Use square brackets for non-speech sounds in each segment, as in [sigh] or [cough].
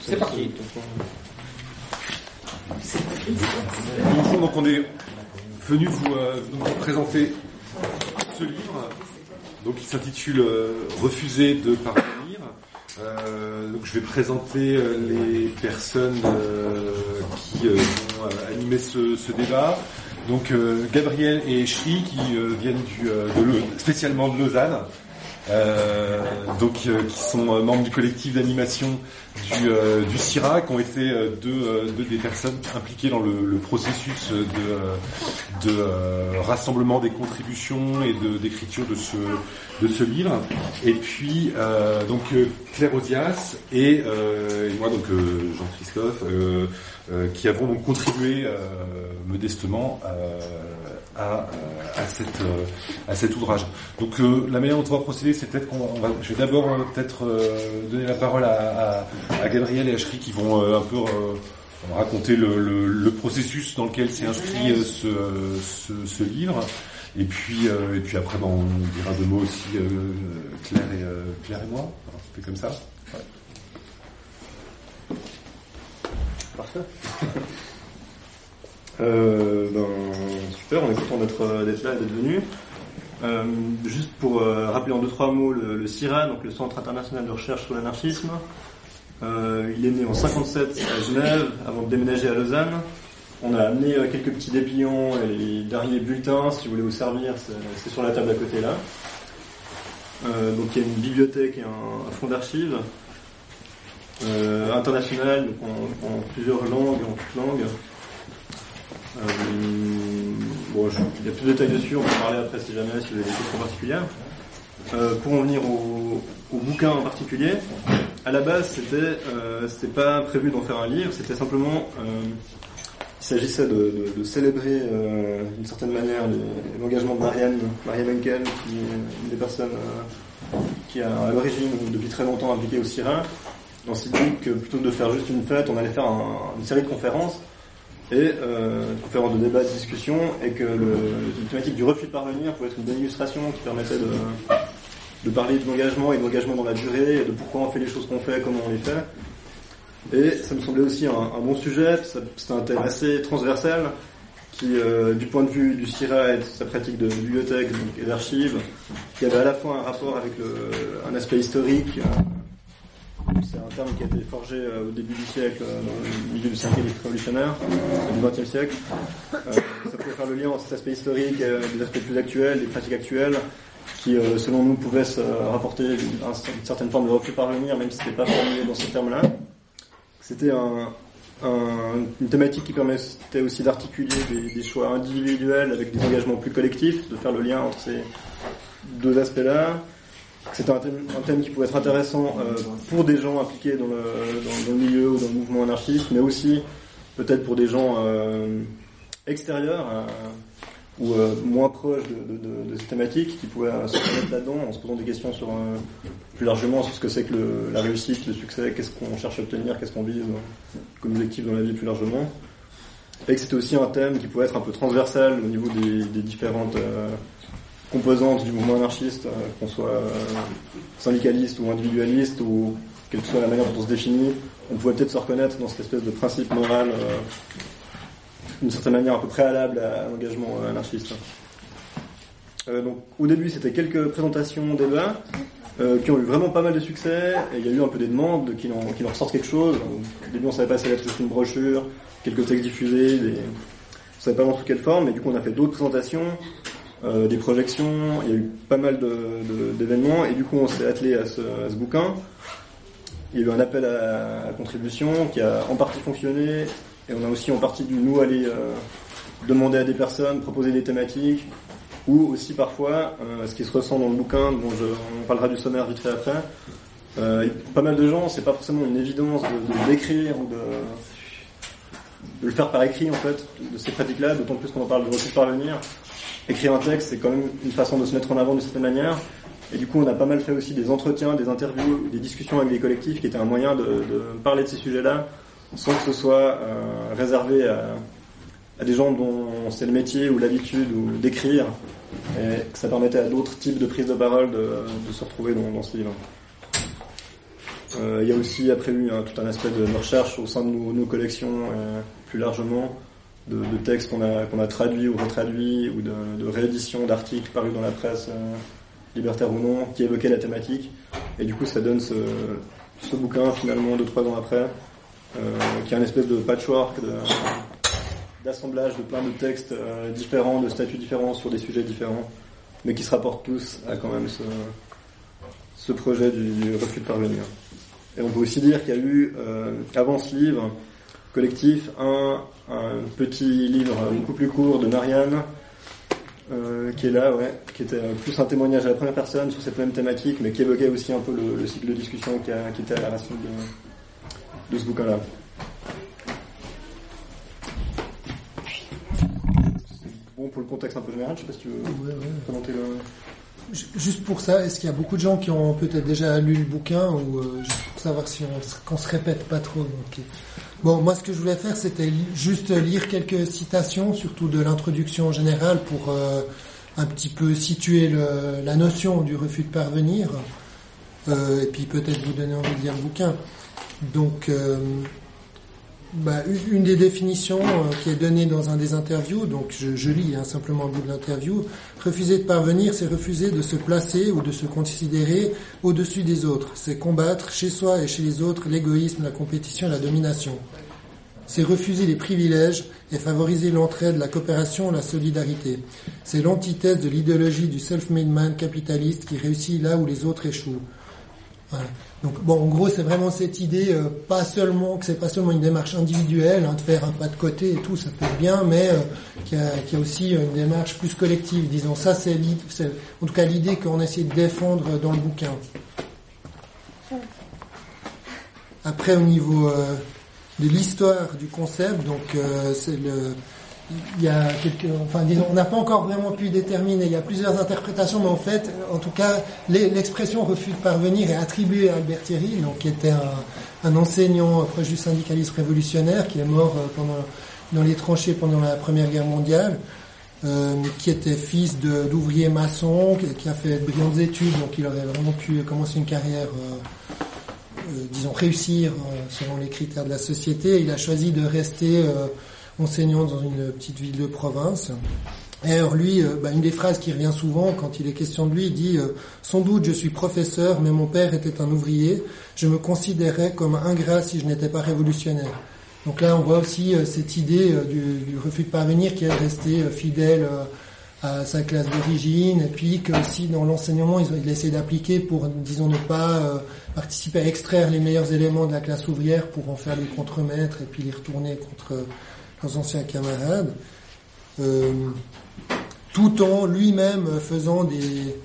C'est parti. Bonjour, donc on est venu vous, euh, présenter ce livre, donc il s'intitule euh, Refuser de parvenir. Euh, donc je vais présenter les personnes qui vont animer ce, débat. Donc Gabriel et Chri qui viennent spécialement de Lausanne. Euh, donc euh, qui sont euh, membres du collectif d'animation du, euh, du CIRA, qui ont été euh, deux, deux des personnes impliquées dans le, le processus de, de rassemblement des contributions et d'écriture de ce de ce livre. Et puis donc Claire Odias et, et moi donc Jean Christophe qui avons donc contribué modestement à, à cette euh, à cet ouvrage. Donc euh, la manière dont on va procéder, c'est peut-être qu'on on va, je vais d'abord euh, peut-être euh, donner la parole à, à, à Gabriel et à Chri qui vont euh, un peu euh, raconter le, le, le processus dans lequel s'est inscrit euh, ce, ce, ce livre. Et puis euh, et puis après, ben, on dira deux mots aussi euh, Claire et euh, Claire et moi. On fait comme ça. Parfait. [laughs] Euh, ben, super, on est content d'être euh, là et d'être venu. Euh, juste pour euh, rappeler en deux trois mots le, CIRA, donc le Centre international de recherche sur l'anarchisme. Euh, il est né en 57 à Genève, avant de déménager à Lausanne. On a amené quelques petits dépliants et les derniers bulletins, si vous voulez vous servir, c'est sur la table à côté là. Donc il y a une bibliothèque et un, fonds d'archives international, donc en, en plusieurs langues, en toutes langues. Euh, bon, je- il y a plus de détails dessus, on peut parler après si jamais, si vous avez des questions particulières. Euh, pour en venir au, au bouquin en particulier, à la base, c'était euh, c'était pas prévu d'en faire un livre, c'était simplement euh, il s'agissait de, de- de célébrer euh, d'une certaine manière l'engagement de Marianne, Marianne Henkel, qui est une des personnes euh, qui est à l'origine depuis très longtemps impliquée au CIRA. On s'est dit que plutôt que de faire juste une fête, on allait faire un- une série de conférences et euh, conférences de débat, de discussion, et que le, la thématique du refus de parvenir pouvait être une bonne illustration qui permettait de, de parler de l'engagement et de l'engagement dans la durée, et de pourquoi on fait les choses qu'on fait, comment on les fait. Et ça me semblait aussi un, bon sujet, c'était un thème assez transversal, qui, euh, du point de vue du CIRA et de sa pratique de bibliothèque et d'archives, qui avait à la fois un rapport avec le, un aspect historique, c'est un terme qui a été forgé euh, au début du siècle, euh, dans milieu du cinquième révolutionnaire, du XXe siècle. Euh, ça pouvait faire le lien entre cet aspect historique euh, des aspects plus actuels, des pratiques actuelles, qui, selon nous, pouvaient se rapporter une, certaine forme de refus parvenir, même si c'était pas formulé dans ces termes-là. C'était un, un- une thématique qui permettait aussi d'articuler des choix individuels avec des engagements plus collectifs, de faire le lien entre ces deux aspects-là. C'était un thème, qui pouvait être intéressant euh, pour des gens impliqués dans le, dans, le milieu ou dans le mouvement anarchiste, mais aussi peut-être pour des gens euh, extérieurs euh, ou moins proches de, de, de, ces thématiques qui pouvaient se remettre là-dedans en se posant des questions sur plus largement sur ce que c'est que la réussite, le succès, qu'est-ce qu'on cherche à obtenir, qu'est-ce qu'on vise comme objectif dans la vie plus largement. Et que c'était aussi un thème qui pouvait être un peu transversal au niveau des, différentes composantes du mouvement anarchiste, euh, qu'on soit euh, syndicaliste ou individualiste ou quelle que soit la manière dont on se définit, on pouvait peut-être se reconnaître dans cette espèce de principe moral euh, d'une certaine manière un peu préalable à l'engagement anarchiste. Donc au début c'était quelques présentations, débats euh, qui ont eu vraiment pas mal de succès et il y a eu un peu des demandes qui en, qui en ressortent quelque chose. Au début on savait pas si ça allait être une brochure, quelques textes diffusés, des... on savait pas dans sous quelle forme, mais du coup on a fait d'autres présentations, euh, des projections, il y a eu pas mal d'événements et du coup on s'est attelé à ce, à ce bouquin. Il y a eu un appel à, à contribution qui a en partie fonctionné et on a aussi en partie dû nous aller euh, demander à des personnes, proposer des thématiques ou aussi parfois euh, ce qui se ressent dans le bouquin, dont je, on parlera du sommaire vite fait après. Euh, pas mal de gens, c'est pas forcément une évidence de, l'écrire ou de, de le faire par écrit en fait, de ces pratiques-là, d'autant plus qu'on en parle de refus parvenir. Écrire un texte, c'est quand même une façon de se mettre en avant d'une certaine manière. Et du coup, on a pas mal fait aussi des entretiens, des interviews, des discussions avec des collectifs qui étaient un moyen de, parler de ces sujets-là, sans que ce soit euh, réservé à, des gens dont c'est le métier ou l'habitude ou d'écrire, et que ça permettait à d'autres types de prises de parole de, se retrouver dans, dans ce livre. Euh, il y a aussi après eu hein, tout un aspect de recherche au sein de nos, collections, euh, plus largement, de, textes qu'on a, qu'on a traduits ou retraduits, ou de, de rééditions d'articles parus dans la presse, euh, libertaire ou non, qui évoquaient la thématique. Et du coup, ça donne ce, ce bouquin, finalement, deux, trois ans après, qui est un espèce de patchwork, d'assemblage de, plein de textes différents, de statuts différents, sur des sujets différents, mais qui se rapportent tous à quand même ce, ce projet du refus de parvenir. Et on peut aussi dire qu'il y a eu, euh, avant ce livre collectif, un, petit livre beaucoup plus court de Marianne, euh, qui est là, ouais, qui était plus un témoignage à la première personne sur cette même thématique, mais qui évoquait aussi un peu le, cycle de discussion qui, était à la racine de, ce bouquin-là. Bon, pour le contexte un peu général, je sais pas si tu veux commenter le... Juste pour ça, est-ce qu'il y a beaucoup de gens qui ont peut-être déjà lu le bouquin ou euh, juste pour savoir si on qu'on se répète pas trop Bon, moi ce que je voulais faire, c'était juste lire quelques citations, surtout de l'introduction générale, pour euh, un petit peu situer la notion du refus de parvenir, euh, et puis peut-être vous donner envie de lire le bouquin. Donc, bah, une des définitions euh, qui est donnée dans un des interviews, donc je, lis hein, simplement au bout de l'interview, refuser de parvenir, c'est refuser de se placer ou de se considérer au-dessus des autres. C'est combattre chez soi et chez les autres l'égoïsme, la compétition et la domination. C'est refuser les privilèges et favoriser l'entraide, la coopération, la solidarité. C'est l'antithèse de l'idéologie du self-made man capitaliste qui réussit là où les autres échouent. Donc bon, en gros, c'est vraiment cette idée, euh, pas seulement que c'est pas seulement une démarche individuelle, hein, de faire un pas de côté et tout, ça peut être bien, mais euh, qu'il y, a aussi une démarche plus collective. Disons, ça, c'est en tout cas l'idée qu'on essaie de défendre dans le bouquin. Après, au niveau euh, de l'histoire du concept, donc c'est le il y a quelques, enfin disons, on n'a pas encore vraiment pu déterminer. Il y a plusieurs interprétations, mais en fait, en tout cas, l'expression refus de parvenir est attribuée à Albert Thierry, donc qui était un, enseignant proche du syndicalisme révolutionnaire, qui est mort euh, pendant dans les tranchées pendant la Première Guerre mondiale, euh, qui était fils d'ouvrier maçon, qui, a fait de brillantes études, donc il aurait vraiment pu commencer une carrière. Euh, disons réussir selon les critères de la société. Il a choisi de rester enseignant dans une petite ville de province. Et alors lui, euh, bah, une des phrases qui revient souvent quand il est question de lui, il dit euh, Sans doute je suis professeur, mais mon père était un ouvrier. Je me considérais comme ingrat si je n'étais pas révolutionnaire. Donc là, on voit aussi euh, cette idée du, refus de parvenir qui est resté fidèle à sa classe d'origine, et puis que aussi dans l'enseignement, il, il essaie d'appliquer pour, disons, ne pas participer à extraire les meilleurs éléments de la classe ouvrière pour en faire des contremaîtres et puis les retourner contre nos anciens camarades, euh, tout en lui-même faisant des,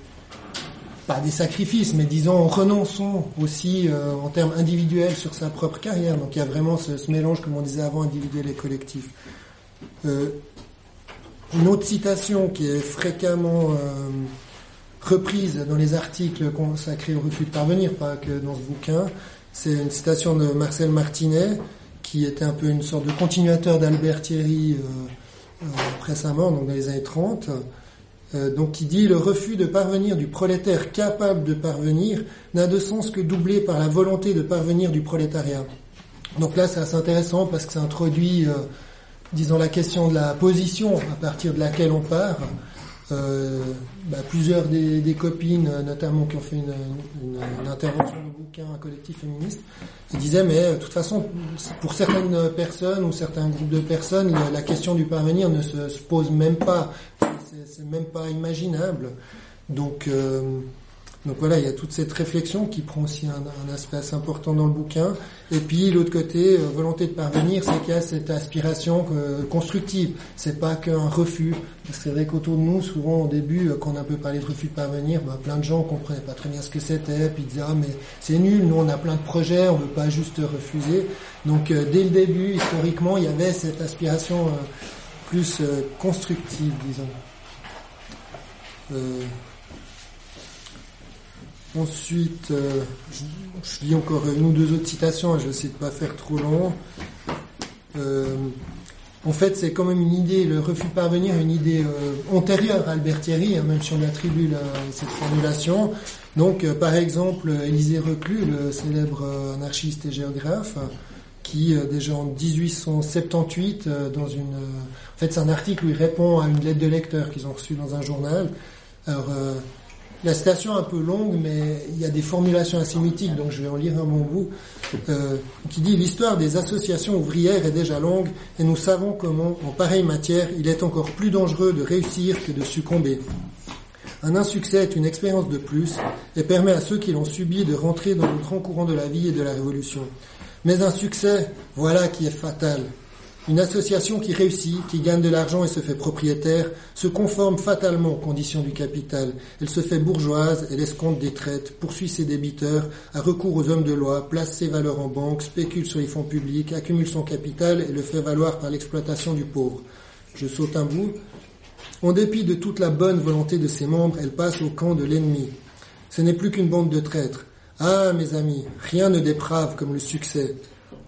pas des sacrifices, mais disons en renonçant aussi euh, en termes individuels sur sa propre carrière. Donc il y a vraiment ce, mélange, comme on disait avant, individuel et collectif. Euh, une autre citation qui est fréquemment reprise dans les articles consacrés au refus de parvenir, pas que dans ce bouquin, c'est une citation de Marcel Martinet qui était un peu une sorte de continuateur d'Albert Thierry euh, euh, après sa mort, donc dans les années 30. Euh, donc qui dit le refus de parvenir du prolétaire capable de parvenir n'a de sens que doublé par la volonté de parvenir du prolétariat. Donc là c'est assez intéressant parce que ça introduit, disons, la question de la position à partir de laquelle on part. Euh, bah, plusieurs des, copines, notamment qui ont fait une, intervention de bouquin, collectif féministe, disaient mais euh, de toute façon, pour certaines personnes ou certains groupes de personnes, la, question du parvenir ne se, pose même pas, c'est même pas imaginable. Donc euh, donc voilà, il y a toute cette réflexion qui prend aussi un, aspect assez important dans le bouquin. Et puis l'autre côté, euh, volonté de parvenir, c'est qu'il y a cette aspiration euh, constructive. C'est pas qu'un refus. C'est vrai qu'autour de nous, souvent au début, euh, quand on a un peu parlé de refus de parvenir, bah, plein de gens comprenaient pas très bien ce que c'était, puis ils disaient ah mais c'est nul, nous on a plein de projets, on veut pas juste refuser. Donc dès le début, historiquement, il y avait cette aspiration plus constructive, disons. Ensuite, euh, je, lis encore une ou deux autres citations, je vais essayer de pas faire trop long. Euh, En fait, c'est quand même une idée, le refus de parvenir, une idée euh, antérieure à Albert Thierry, hein, même si on attribue cette formulation. Donc, par exemple, Élisée Reclus, le célèbre anarchiste et géographe, qui déjà en 1878, dans une, en fait, c'est un article où il répond à une lettre de lecteur qu'ils ont reçue dans un journal. Alors, la citation est un peu longue, mais il y a des formulations assez mythiques, donc je vais en lire un bon bout, euh, qui dit L'histoire des associations ouvrières est déjà longue, et nous savons comment, en pareille matière, il est encore plus dangereux de réussir que de succomber. Un insuccès est une expérience de plus, et permet à ceux qui l'ont subi de rentrer dans le grand courant de la vie et de la révolution. Mais un succès, voilà qui est fatal. Une association qui réussit, qui gagne de l'argent et se fait propriétaire, se conforme fatalement aux conditions du capital. Elle se fait bourgeoise, elle escompte des traites, poursuit ses débiteurs, a recours aux hommes de loi, place ses valeurs en banque, spécule sur les fonds publics, accumule son capital et le fait valoir par l'exploitation du pauvre. Je saute un bout. En dépit de toute la bonne volonté de ses membres, elle passe au camp de l'ennemi. Ce n'est plus qu'une bande de traîtres. Ah, mes amis, rien ne déprave comme le succès.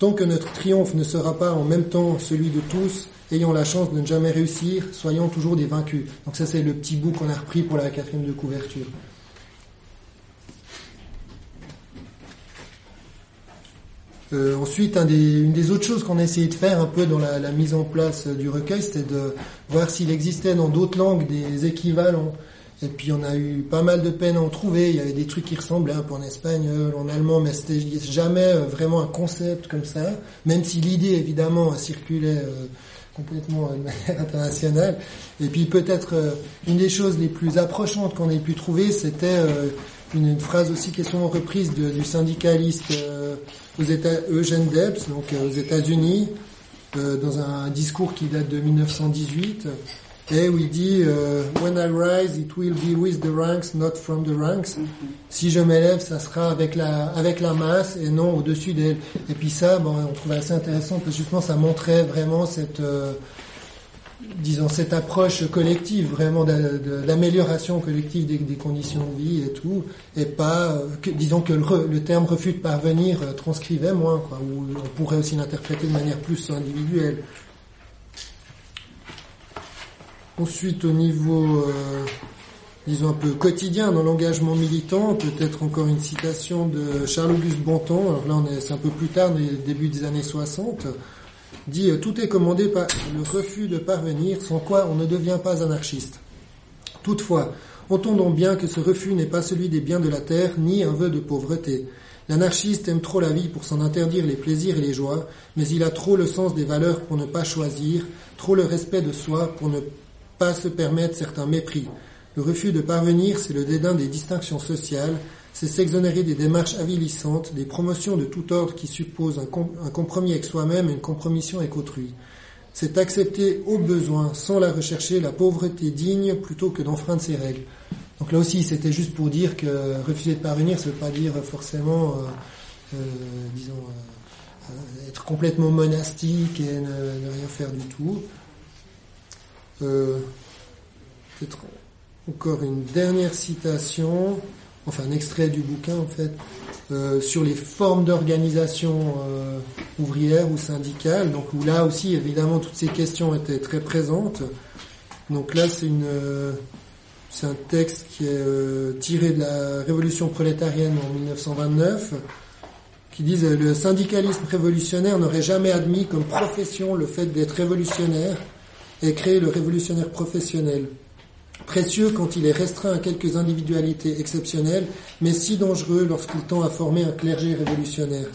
Tant que notre triomphe ne sera pas en même temps celui de tous, ayant la chance de ne jamais réussir, soyons toujours des vaincus. Donc ça c'est le petit bout qu'on a repris pour la quatrième de couverture. Euh, ensuite, une des autres choses qu'on a essayé de faire un peu dans la, la mise en place du recueil, c'était de voir s'il existait dans d'autres langues des équivalents. Et puis on a eu pas mal de peine à en trouver. Il y avait des trucs qui ressemblaient un peu en espagnol, en allemand, mais c'était jamais euh, vraiment un concept comme ça. Même si l'idée évidemment circulait euh, complètement de manière [laughs] internationale. Et puis peut-être euh, une des choses les plus approchantes qu'on ait pu trouver, c'était une, phrase aussi qui est souvent reprise du syndicaliste aux Eugène Debs, donc aux États-Unis, dans un discours qui date de 1918 et où il dit euh, When I rise, it will be with the ranks, not from the ranks. Si je m'élève, ça sera avec la avec la masse et non au-dessus d'elle. Et puis ça, bon, on trouvait assez intéressant parce que justement, ça montrait vraiment cette euh, disons cette approche collective, vraiment d'amélioration collective des, des, conditions de vie et tout, et pas euh, que, disons que le, le, terme refus de parvenir transcrivait moins, quoi, ou on pourrait aussi l'interpréter de manière plus individuelle. Ensuite, au niveau, euh, disons un peu quotidien dans l'engagement militant, peut-être encore une citation de Charles-Auguste Bonton, alors là c'est un peu plus tard, début des années 60, dit « Tout est commandé par le refus de parvenir, sans quoi on ne devient pas anarchiste. Toutefois, entendons bien que ce refus n'est pas celui des biens de la terre, ni un vœu de pauvreté. L'anarchiste aime trop la vie pour s'en interdire les plaisirs et les joies, mais il a trop le sens des valeurs pour ne pas choisir, trop le respect de soi pour ne pas se permettre certains mépris. Le refus de parvenir, c'est le dédain des distinctions sociales, c'est s'exonérer des démarches avilissantes, des promotions de tout ordre qui supposent un, compromis avec soi-même et une compromission avec autrui. C'est accepter au besoin, sans la rechercher, la pauvreté digne plutôt que d'enfreindre ses règles. Donc là aussi, c'était juste pour dire que refuser de parvenir, ça ne veut pas dire forcément, euh, euh, disons, euh, être complètement monastique et ne, rien faire du tout. Euh, peut-être encore une dernière citation, enfin un extrait du bouquin en fait, euh, sur les formes d'organisation euh, ouvrière ou syndicale. Donc où là aussi évidemment toutes ces questions étaient très présentes. Donc là c'est c'est un texte qui est tiré de la révolution prolétarienne en 1929 qui disent le syndicalisme révolutionnaire n'aurait jamais admis comme profession le fait d'être révolutionnaire et créer le révolutionnaire professionnel. Précieux quand il est restreint à quelques individualités exceptionnelles, mais si dangereux lorsqu'il tend à former un clergé révolutionnaire.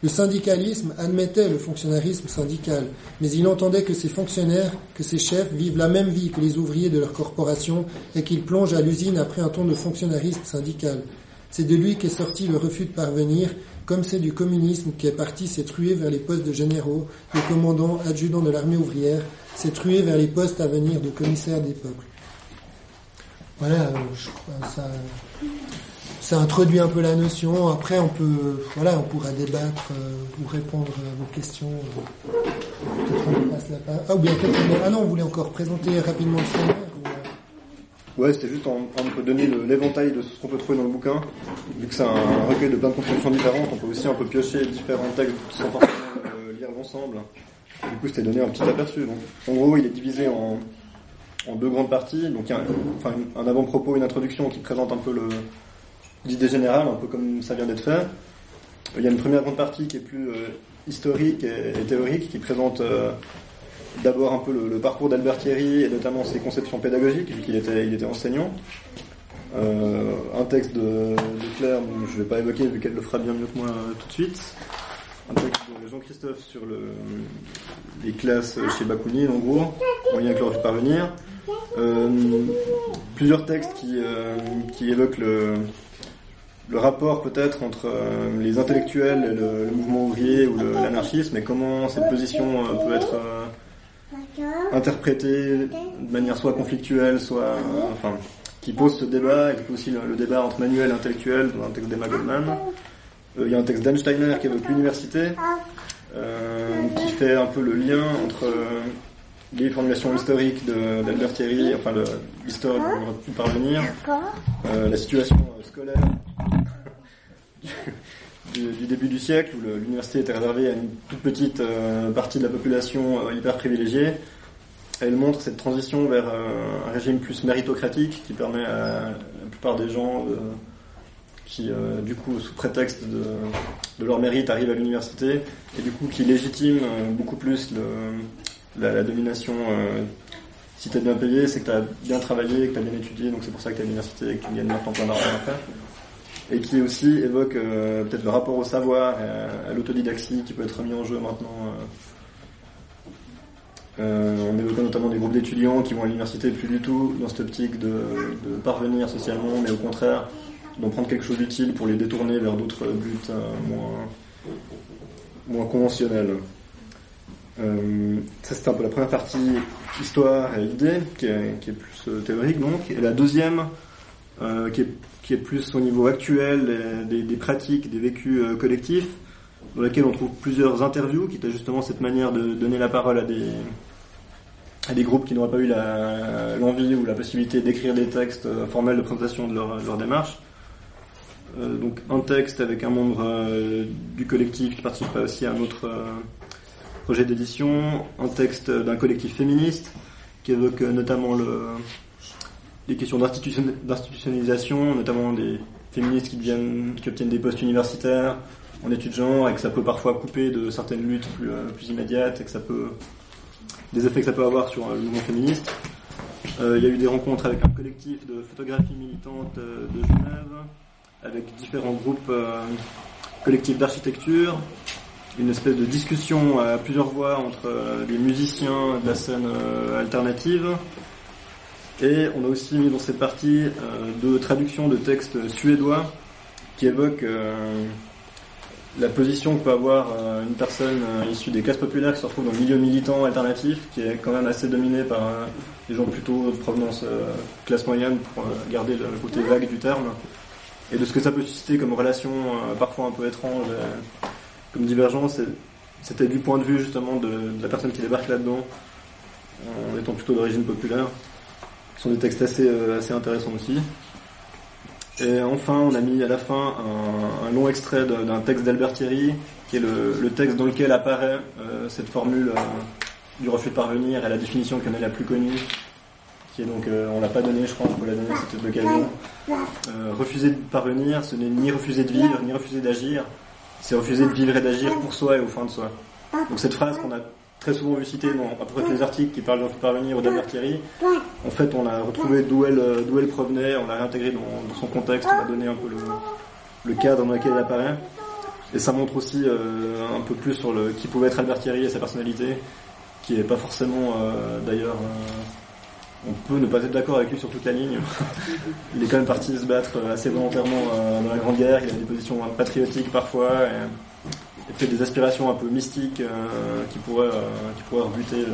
Le syndicalisme admettait le fonctionnarisme syndical, mais il entendait que ces fonctionnaires, que ces chefs vivent la même vie que les ouvriers de leur corporation et qu'ils plongent à l'usine après un ton de fonctionnarisme syndical. C'est de lui qu'est sorti le refus de parvenir, comme c'est du communisme qui est parti s'est trué vers les postes de généraux, de commandants, adjudants de l'armée ouvrière, s'est trué vers les postes à venir de commissaires des peuples. Voilà, euh, je crois ça, ça introduit un peu la notion. Après, on peut, voilà, on pourra débattre euh, ou répondre à vos questions. Ah, ou bien ah non, on voulait encore présenter rapidement le sommaire. Ouais, c'était juste en donner l'éventail de ce qu'on peut trouver dans le bouquin. Vu que c'est un recueil de plein de contributions différentes, on peut aussi un peu piocher différents textes sans forcément euh, lire l'ensemble. Du coup, c'était donné un petit aperçu. Donc, en gros, il est divisé en, deux grandes parties. Donc, il y a un, avant-propos, une introduction qui présente un peu l'idée générale, un peu comme ça vient d'être fait. Il y a une première grande partie qui est plus euh, historique et, théorique, qui présente euh, d'abord un peu le, le parcours d'Albert Thierry et notamment ses conceptions pédagogiques, vu qu'il était, enseignant. Euh, un texte de, Claire, dont je ne vais pas évoquer vu qu'elle le fera bien mieux que moi tout de suite. Un texte de Jean-Christophe sur le, les classes chez Bakounine, en gros, en lien avec leur parvenir. Euh, plusieurs textes qui, euh, évoquent le, rapport peut-être entre euh, les intellectuels et le, mouvement ouvrier ou l'anarchisme et comment cette position euh, peut être interprétée de manière soit conflictuelle, soit enfin qui pose ce débat et qui pose aussi le, le débat entre manuel et intellectuel dans un texte d'Emma Goldman. Euh, Il y a un texte d'Einsteiner qui évoque l'université, euh, qui fait un peu le lien entre euh, les formulations historiques d'Albert Thierry, enfin l'histoire pu parvenir, la situation scolaire [laughs] du, du début du siècle où l'université était réservée à une toute petite euh, partie de la population euh, hyper privilégiée. Elle montre cette transition vers euh, un régime plus méritocratique qui permet à la plupart des gens qui, euh, du coup, sous prétexte de, de leur mérite, arrivent à l'université et du coup qui légitime euh, beaucoup plus le- la, domination. euh, si t'es bien payé, c'est que t'as bien travaillé, que t'as bien étudié, donc c'est pour ça que t'es à l'université et que tu gagnes maintenant plein d'argent après et qui aussi évoque euh, peut-être le rapport au savoir et à, à l'autodidaxie qui peut être mis en jeu maintenant. euh. Euh, on évoque notamment des groupes d'étudiants qui vont à l'université plus du tout dans cette optique de, de parvenir socialement, mais au contraire d'en prendre quelque chose d'utile pour les détourner vers d'autres buts moins, moins conventionnels. Euh, ça c'était un peu la première partie histoire et idée qui est, qui est plus euh, théorique donc et la deuxième euh, qui, est, qui est plus au niveau actuel des, pratiques, des vécus collectifs, dans laquelle on trouve plusieurs interviews, qui étaient justement cette manière de donner la parole à des, à des groupes qui n'auraient pas eu l'envie ou la possibilité d'écrire des textes formels de présentation de leur démarche. Euh, donc un texte avec un membre euh, du collectif qui participerait aussi à un autre euh, projet d'édition, un texte d'un collectif féministe qui évoque notamment le, des questions d'institution- d'institutionnalisation, notamment des féministes qui, deviennent, qui obtiennent des postes universitaires en études genre et que ça peut parfois couper de certaines luttes plus, immédiates et que ça peut des effets que ça peut avoir sur le mouvement féministe. Il y a eu des rencontres avec un collectif de photographie militante euh, de Genève, avec différents groupes euh, collectifs d'architecture, une espèce de discussion à plusieurs voix entre euh, les musiciens de la scène euh, alternative, et on a aussi mis dans cette partie euh, de traduction de textes suédois qui évoquent euh, la position que peut avoir euh, une personne euh, issue des classes populaires qui se retrouve dans le milieu militant alternatif, qui est quand même assez dominé par euh, des gens plutôt de provenance euh, classe moyenne pour euh, garder le côté vague du terme, et de ce que ça peut susciter comme relation euh, parfois un peu étrange, euh, comme divergence. C'était du point de vue justement de, la personne qui débarque là-dedans, en étant plutôt d'origine populaire. Ce sont des textes assez, euh, assez intéressants aussi. Et enfin, on a mis à la fin un, long extrait d'un texte d'Albert Thierry, qui est le, texte dans lequel apparaît cette formule du refus de parvenir et la définition qui en est la plus connue, qui donc, euh, on l'a pas donné, je crois, on peut la donner, c'était l'occasion. Euh, refuser de parvenir, ce n'est ni refuser de vivre, ni refuser d'agir, c'est refuser de vivre et d'agir pour soi et au fin de soi. Donc cette phrase qu'on a très souvent vu citée dans à peu près tous les articles qui parlent de de parvenir ou d'Albert Thierry, en fait, on a retrouvé d'où elle, euh, d'où elle provenait, on l'a réintégré dans, son contexte, on a donné un peu le, cadre dans lequel elle apparaît. Et ça montre aussi euh, un peu plus sur le qui pouvait être Albert Thierry et sa personnalité, qui est pas forcément d'ailleurs. On peut ne pas être d'accord avec lui sur toute la ligne. [laughs] il est quand même parti se battre euh, assez volontairement euh, dans la Grande Guerre. Il a des positions euh, patriotiques parfois. Et, et peut-être des aspirations un peu mystiques qui pourraient qui pourraient rebuter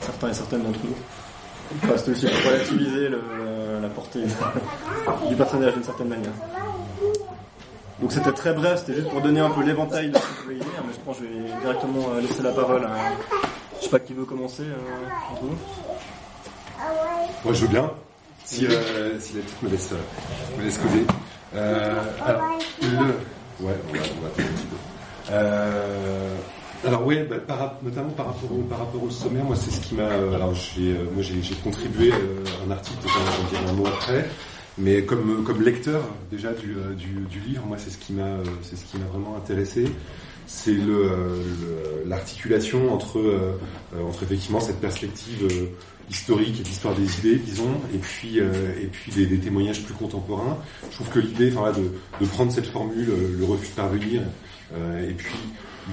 certains et certaines d'entre nous. Enfin, c'était aussi pour relativiser la portée [laughs] du personnage d'une certaine manière. Donc c'était très bref, c'était juste pour donner un peu l'éventail de ce que vous pouvez y lire, mais je pense que je vais directement laisser la parole à... Je sais pas qui veut commencer entre vous. Moi, je veux bien. Si, euh, si la petite me laisse, euh, me laisse causer. Euh, alors, le... Ouais, on va, on va attendre un petit peu. Euh, Alors oui, bah, notamment par rapport, au, par rapport au sommaire, moi c'est ce qui m'a. alors j'ai, moi j'ai, contribué un article, je vais dire un mot après, mais comme comme lecteur déjà du, du, livre, moi c'est ce qui m'a c'est ce qui m'a vraiment intéressé c'est l'articulation entre, entre effectivement cette perspective historique et d'histoire des idées, disons, et puis euh, et puis des, témoignages plus contemporains. Je trouve que l'idée, enfin de, de, prendre cette formule, euh, le refus de parvenir, euh, et puis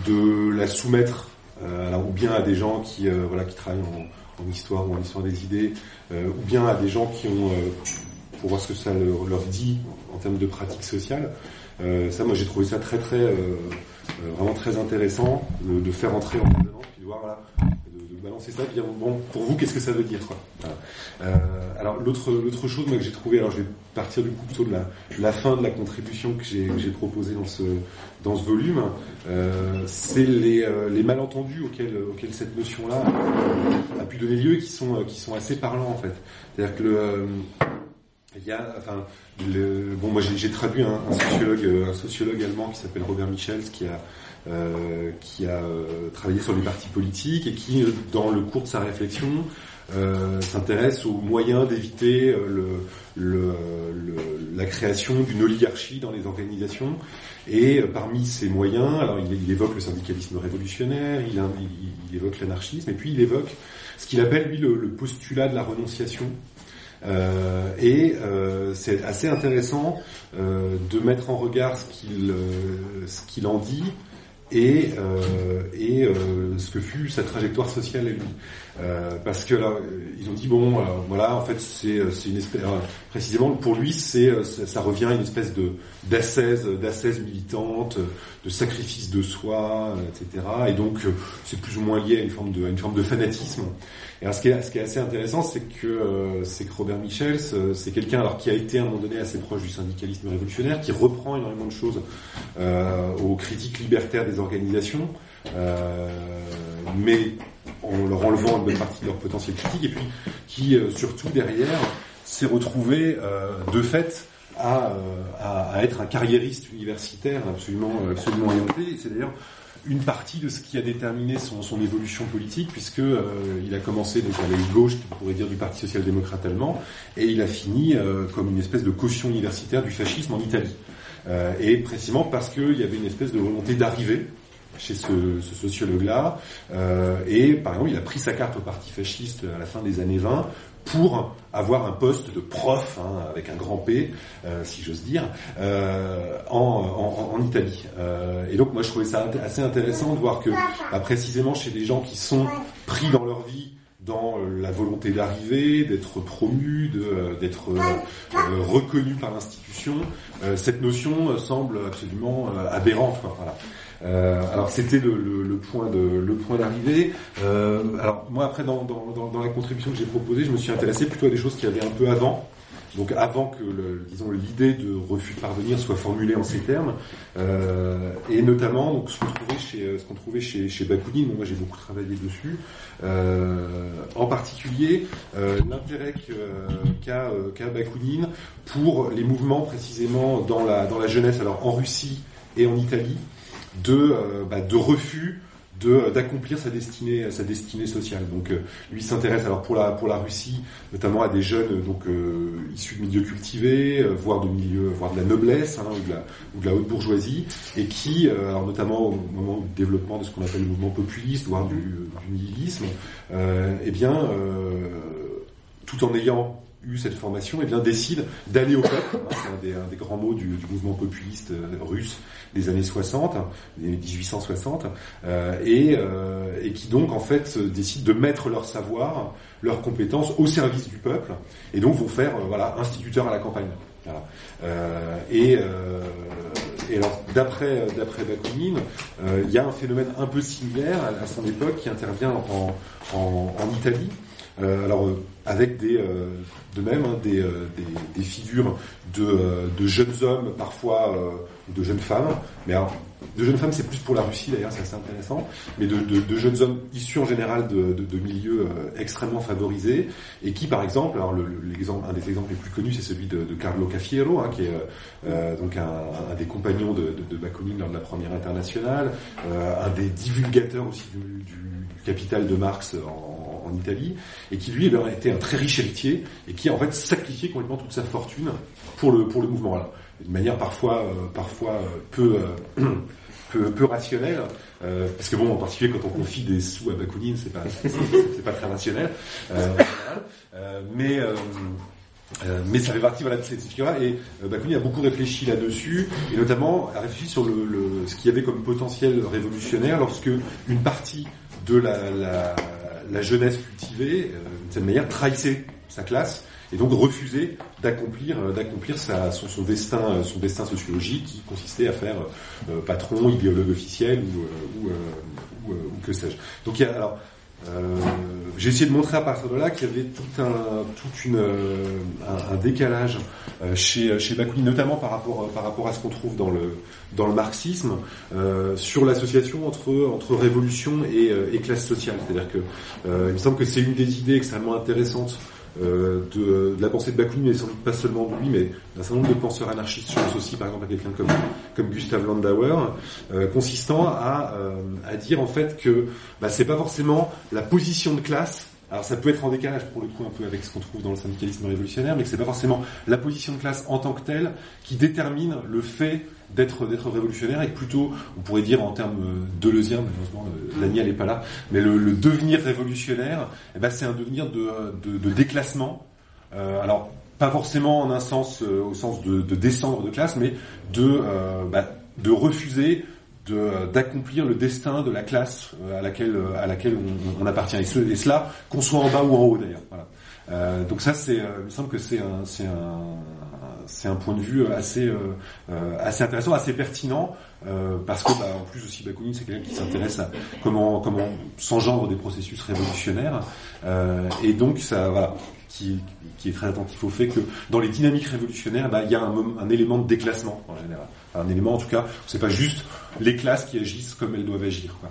de la soumettre, alors ou bien à des gens qui voilà qui travaillent en, histoire ou en histoire des idées, ou bien à des gens qui ont pour voir ce que ça leur, dit en termes de pratique sociale. ça, moi, j'ai trouvé ça très très vraiment très intéressant de, faire entrer en dedans, puis voir balancer ça, dire bon, pour vous, qu'est-ce que ça veut dire. Euh, alors l'autre chose que j'ai trouvé, alors je vais partir du coup plutôt de la, fin de la contribution que j'ai proposée dans ce volume, euh, c'est les, euh, les malentendus auxquels cette notion-là a pu donner lieu, qui sont qui sont assez parlants en fait. C'est-à-dire que le il y a, enfin, le, bon, moi j'ai traduit un, sociologue, un sociologue allemand qui s'appelle Robert Michels, qui a euh, qui a euh, travaillé sur les partis politiques et qui, dans le cours de sa réflexion, euh, s'intéresse aux moyens d'éviter la création d'une oligarchie dans les organisations. Et parmi ces moyens, alors il, évoque le syndicalisme révolutionnaire, il, il, évoque l'anarchisme, et puis il évoque ce qu'il appelle lui le, postulat de la renonciation. Euh, et euh, c'est assez intéressant euh, de mettre en regard ce qu'il ce qu'il en dit et, et ce que fut sa trajectoire sociale à lui. Euh, parce que là, ils ont dit bon, euh, voilà, en fait, c'est c'est une espèce, précisément pour lui, c'est ça, revient à une espèce de d'ascèse, d'ascèse militante, de sacrifice de soi, etc. Et donc, c'est plus ou moins lié à une forme de à une forme de fanatisme. Et alors, ce qui est, ce qui est assez intéressant, c'est que c'est que Robert Michels, c'est quelqu'un alors qui a été à un moment donné assez proche du syndicalisme révolutionnaire, qui reprend énormément de choses aux critiques libertaires des organisations, mais en leur enlevant une bonne partie de leur potentiel critique, et puis qui euh, surtout derrière s'est retrouvé euh, de fait à, euh, à, être un carriériste universitaire absolument absolument orienté. C'est d'ailleurs une partie de ce qui a déterminé son, son évolution politique, puisque euh, il a commencé donc à la gauche, on pourrait dire du Parti social-démocrate allemand, et il a fini euh, comme une espèce de caution universitaire du fascisme en Italie. Euh, et précisément parce qu'il y avait une espèce de volonté d'arriver chez ce, ce sociologue-là. Euh, et par exemple, il a pris sa carte au parti fasciste à la fin des années 20 pour avoir un poste de prof, hein, avec un grand P, euh, si j'ose dire, euh, en, en, en, Italie. Euh, et donc moi je trouvais ça assez intéressant de voir que bah, précisément chez des gens qui sont pris dans leur vie dans la volonté d'arriver, d'être promu, d'être reconnu par l'institution, cette notion semble absolument aberrante. Quoi, voilà. Euh, alors c'était le, le, le, point de le point d'arrivée. Euh, alors moi après dans, dans, dans, la contribution que j'ai proposée, je me suis intéressé plutôt à des choses qui avaient un peu avant. Donc avant que le, disons l'idée de refus de parvenir soit formulée en ces termes, euh, et notamment donc, ce qu'on trouvait chez ce qu'on trouvait chez, chez Bakounine, moi j'ai beaucoup travaillé dessus, euh, en particulier euh, l'intérêt qu'a qu Bakounine pour les mouvements précisément dans la dans la jeunesse, alors en Russie et en Italie, de, euh, bah, de refus d'accomplir sa destinée sa destinée sociale. Donc euh, lui s'intéresse alors pour la pour la Russie notamment à des jeunes donc euh, issus de milieux cultivés, voire de milieux voire de la noblesse hein, ou, de la, ou de la haute bourgeoisie et qui alors notamment au moment du développement de ce qu'on appelle le mouvement populiste voire du, du nihilisme, eh bien tout en ayant eu cette formation, et eh bien décide d'aller au peuple. C'est un des, grands mots du, mouvement populiste euh, russe des années 60, des 1860, euh, et, euh, et, qui donc en fait décide de mettre leur savoir, leurs compétences au service du peuple, et donc vont faire voilà instituteurs à la campagne. Et, d'après d'après Bakounine, il y a un phénomène un peu similaire à, son époque qui intervient en, en, en Italie. Alors avec des, euh, de même hein, des, euh, des, des, figures de, euh, de, jeunes hommes, parfois de jeunes femmes, mais de jeunes femmes, c'est plus pour la Russie d'ailleurs, c'est assez intéressant, mais de, de, de, jeunes hommes issus en général de, de milieux euh, extrêmement favorisés et qui, par exemple, alors l'exemple, un des exemples les plus connus, c'est celui de, Carlo Cafiero, hein, qui est euh, donc un, un, des compagnons de, de, Bakounine lors de la première internationale, euh, un des divulgateurs aussi du, du, capital de Marx en, en, Italie, et qui lui a été un très riche héritier et qui a en fait sacrifié complètement toute sa fortune pour le pour le mouvement. là d'une manière parfois parfois [clears throat] peu peu, peu rationnel, euh, parce que bon, en particulier quand on confie des sous à Bakounine, c'est pas, c'est pas très rationnel, euh, euh, mais euh, euh, mais ça fait partie voilà, de cette figure-là et euh, Bakounine a beaucoup réfléchi là-dessus et notamment a réfléchi sur le, ce qu'il y avait comme potentiel révolutionnaire lorsque une partie de la, la, la jeunesse cultivée, d'une certaine manière, trahissait sa classe et donc refuser d'accomplir euh, d'accomplir son, son, destin euh, son destin sociologique qui consistait à faire euh, patron, idéologue officiel ou, ou, ou, ou que sais-je. Donc il y a alors euh, j'ai essayé de montrer à partir de là qu'il y avait tout un, toute une, un, un, décalage chez, chez Bakounine, notamment par rapport, par rapport à ce qu'on trouve dans le, dans le marxisme, euh, sur l'association entre, entre révolution et, classe sociale. C'est-à-dire que euh, il me semble que c'est une des idées extrêmement intéressantes euh, de, de, la pensée de Bakounine, mais sans doute pas seulement de lui, mais d'un certain nombre de penseurs anarchistes. Je pense aussi par exemple à quelqu'un comme, comme Gustav Landauer, euh, consistant à, euh, à dire en fait que bah, c'est pas forcément la position de classe alors ça peut être en décalage pour le coup un peu avec ce qu'on trouve dans le syndicalisme révolutionnaire, mais que c'est pas forcément la position de classe en tant que telle qui détermine le fait d'être d'être révolutionnaire et plutôt, on pourrait dire en termes deleuziens, malheureusement Lani elle est pas là, mais le, le devenir révolutionnaire, eh ben, c'est un devenir de, de, de déclassement. Euh, alors pas forcément en un sens euh, au sens de, de, descendre de classe, mais de euh, bah, de refuser d'accomplir le destin de la classe euh, à laquelle à laquelle on, appartient et, ce, et cela qu'on soit en bas ou en haut d'ailleurs. Voilà. Euh, donc ça c'est il me semble que c'est un c'est un c'est un point de vue assez euh, assez intéressant, assez pertinent euh, parce que bah, en plus aussi Bakounine c'est quelqu'un qui s'intéresse à comment comment s'engendre des processus révolutionnaires euh, et donc ça voilà qui, qui, est très attentif au fait que dans les dynamiques révolutionnaires bah, il y a un, un élément de déclassement en général un élément en tout cas c'est pas juste les classes qui agissent comme elles doivent agir quoi.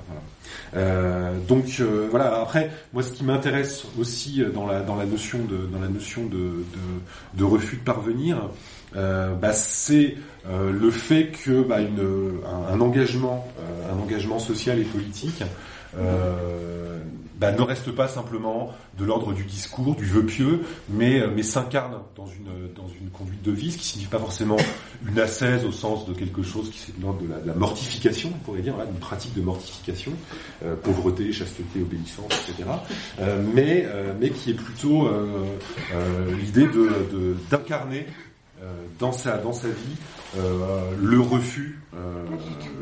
Euh, donc euh, voilà. Après, moi, ce qui m'intéresse aussi dans la dans la notion de dans la notion de de, de refus de parvenir, euh, bah, c'est euh, le fait que bah, une, un, un engagement un engagement social et politique bah, ne reste pas simplement de l'ordre du discours, du vœu pieux, mais, euh, mais s'incarne dans une, dans une conduite de vie, ce qui signifie pas forcément une ascèse au sens de quelque chose qui c'est de l'ordre de, de la, mortification, on pourrait dire, une pratique de mortification, euh, pauvreté, chasteté, obéissance, etc. Euh, mais, euh, mais qui est plutôt euh, l'idée de, d'incarner dans sa dans sa vie euh, le refus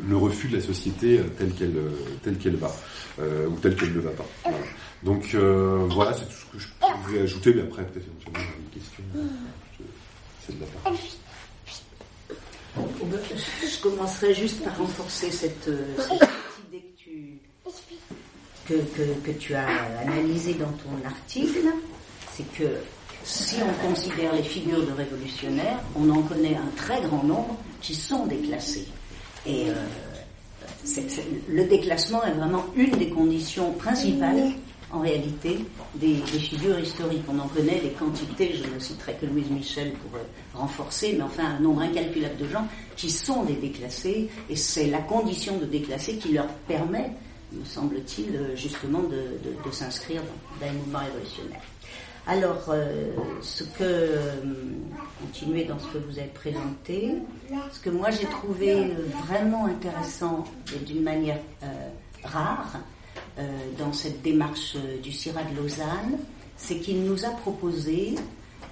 le refus de la société telle qu'elle telle qu'elle va ou telle qu'elle ne va pas. Voilà. Donc voilà, c'est tout ce que je pouvais ajouter, mais après peut-être éventuellement une question. C'est de la part. Je commencerai juste par renforcer cette, cette idée que tu, que, que, que tu as analysée dans ton article, c'est que si on considère les figures de révolutionnaires, on en connaît un très grand nombre qui sont déclassés. Et euh, le déclassement est vraiment une des conditions principales, en réalité, des, figures historiques. On en connaît des quantités, je ne citerai que Louise Michel pour euh, renforcer, mais enfin un nombre incalculable de gens qui sont des déclassés, et c'est la condition de déclassé qui leur permet, me semble-t-il, euh, justement de s'inscrire dans, dans un mouvement révolutionnaire. Alors, euh, ce que, euh, continuer dans ce que vous avez présenté, ce que moi j'ai trouvé vraiment intéressant et d'une manière euh, rare euh, dans cette démarche du CIRA de Lausanne, c'est qu'il nous a proposé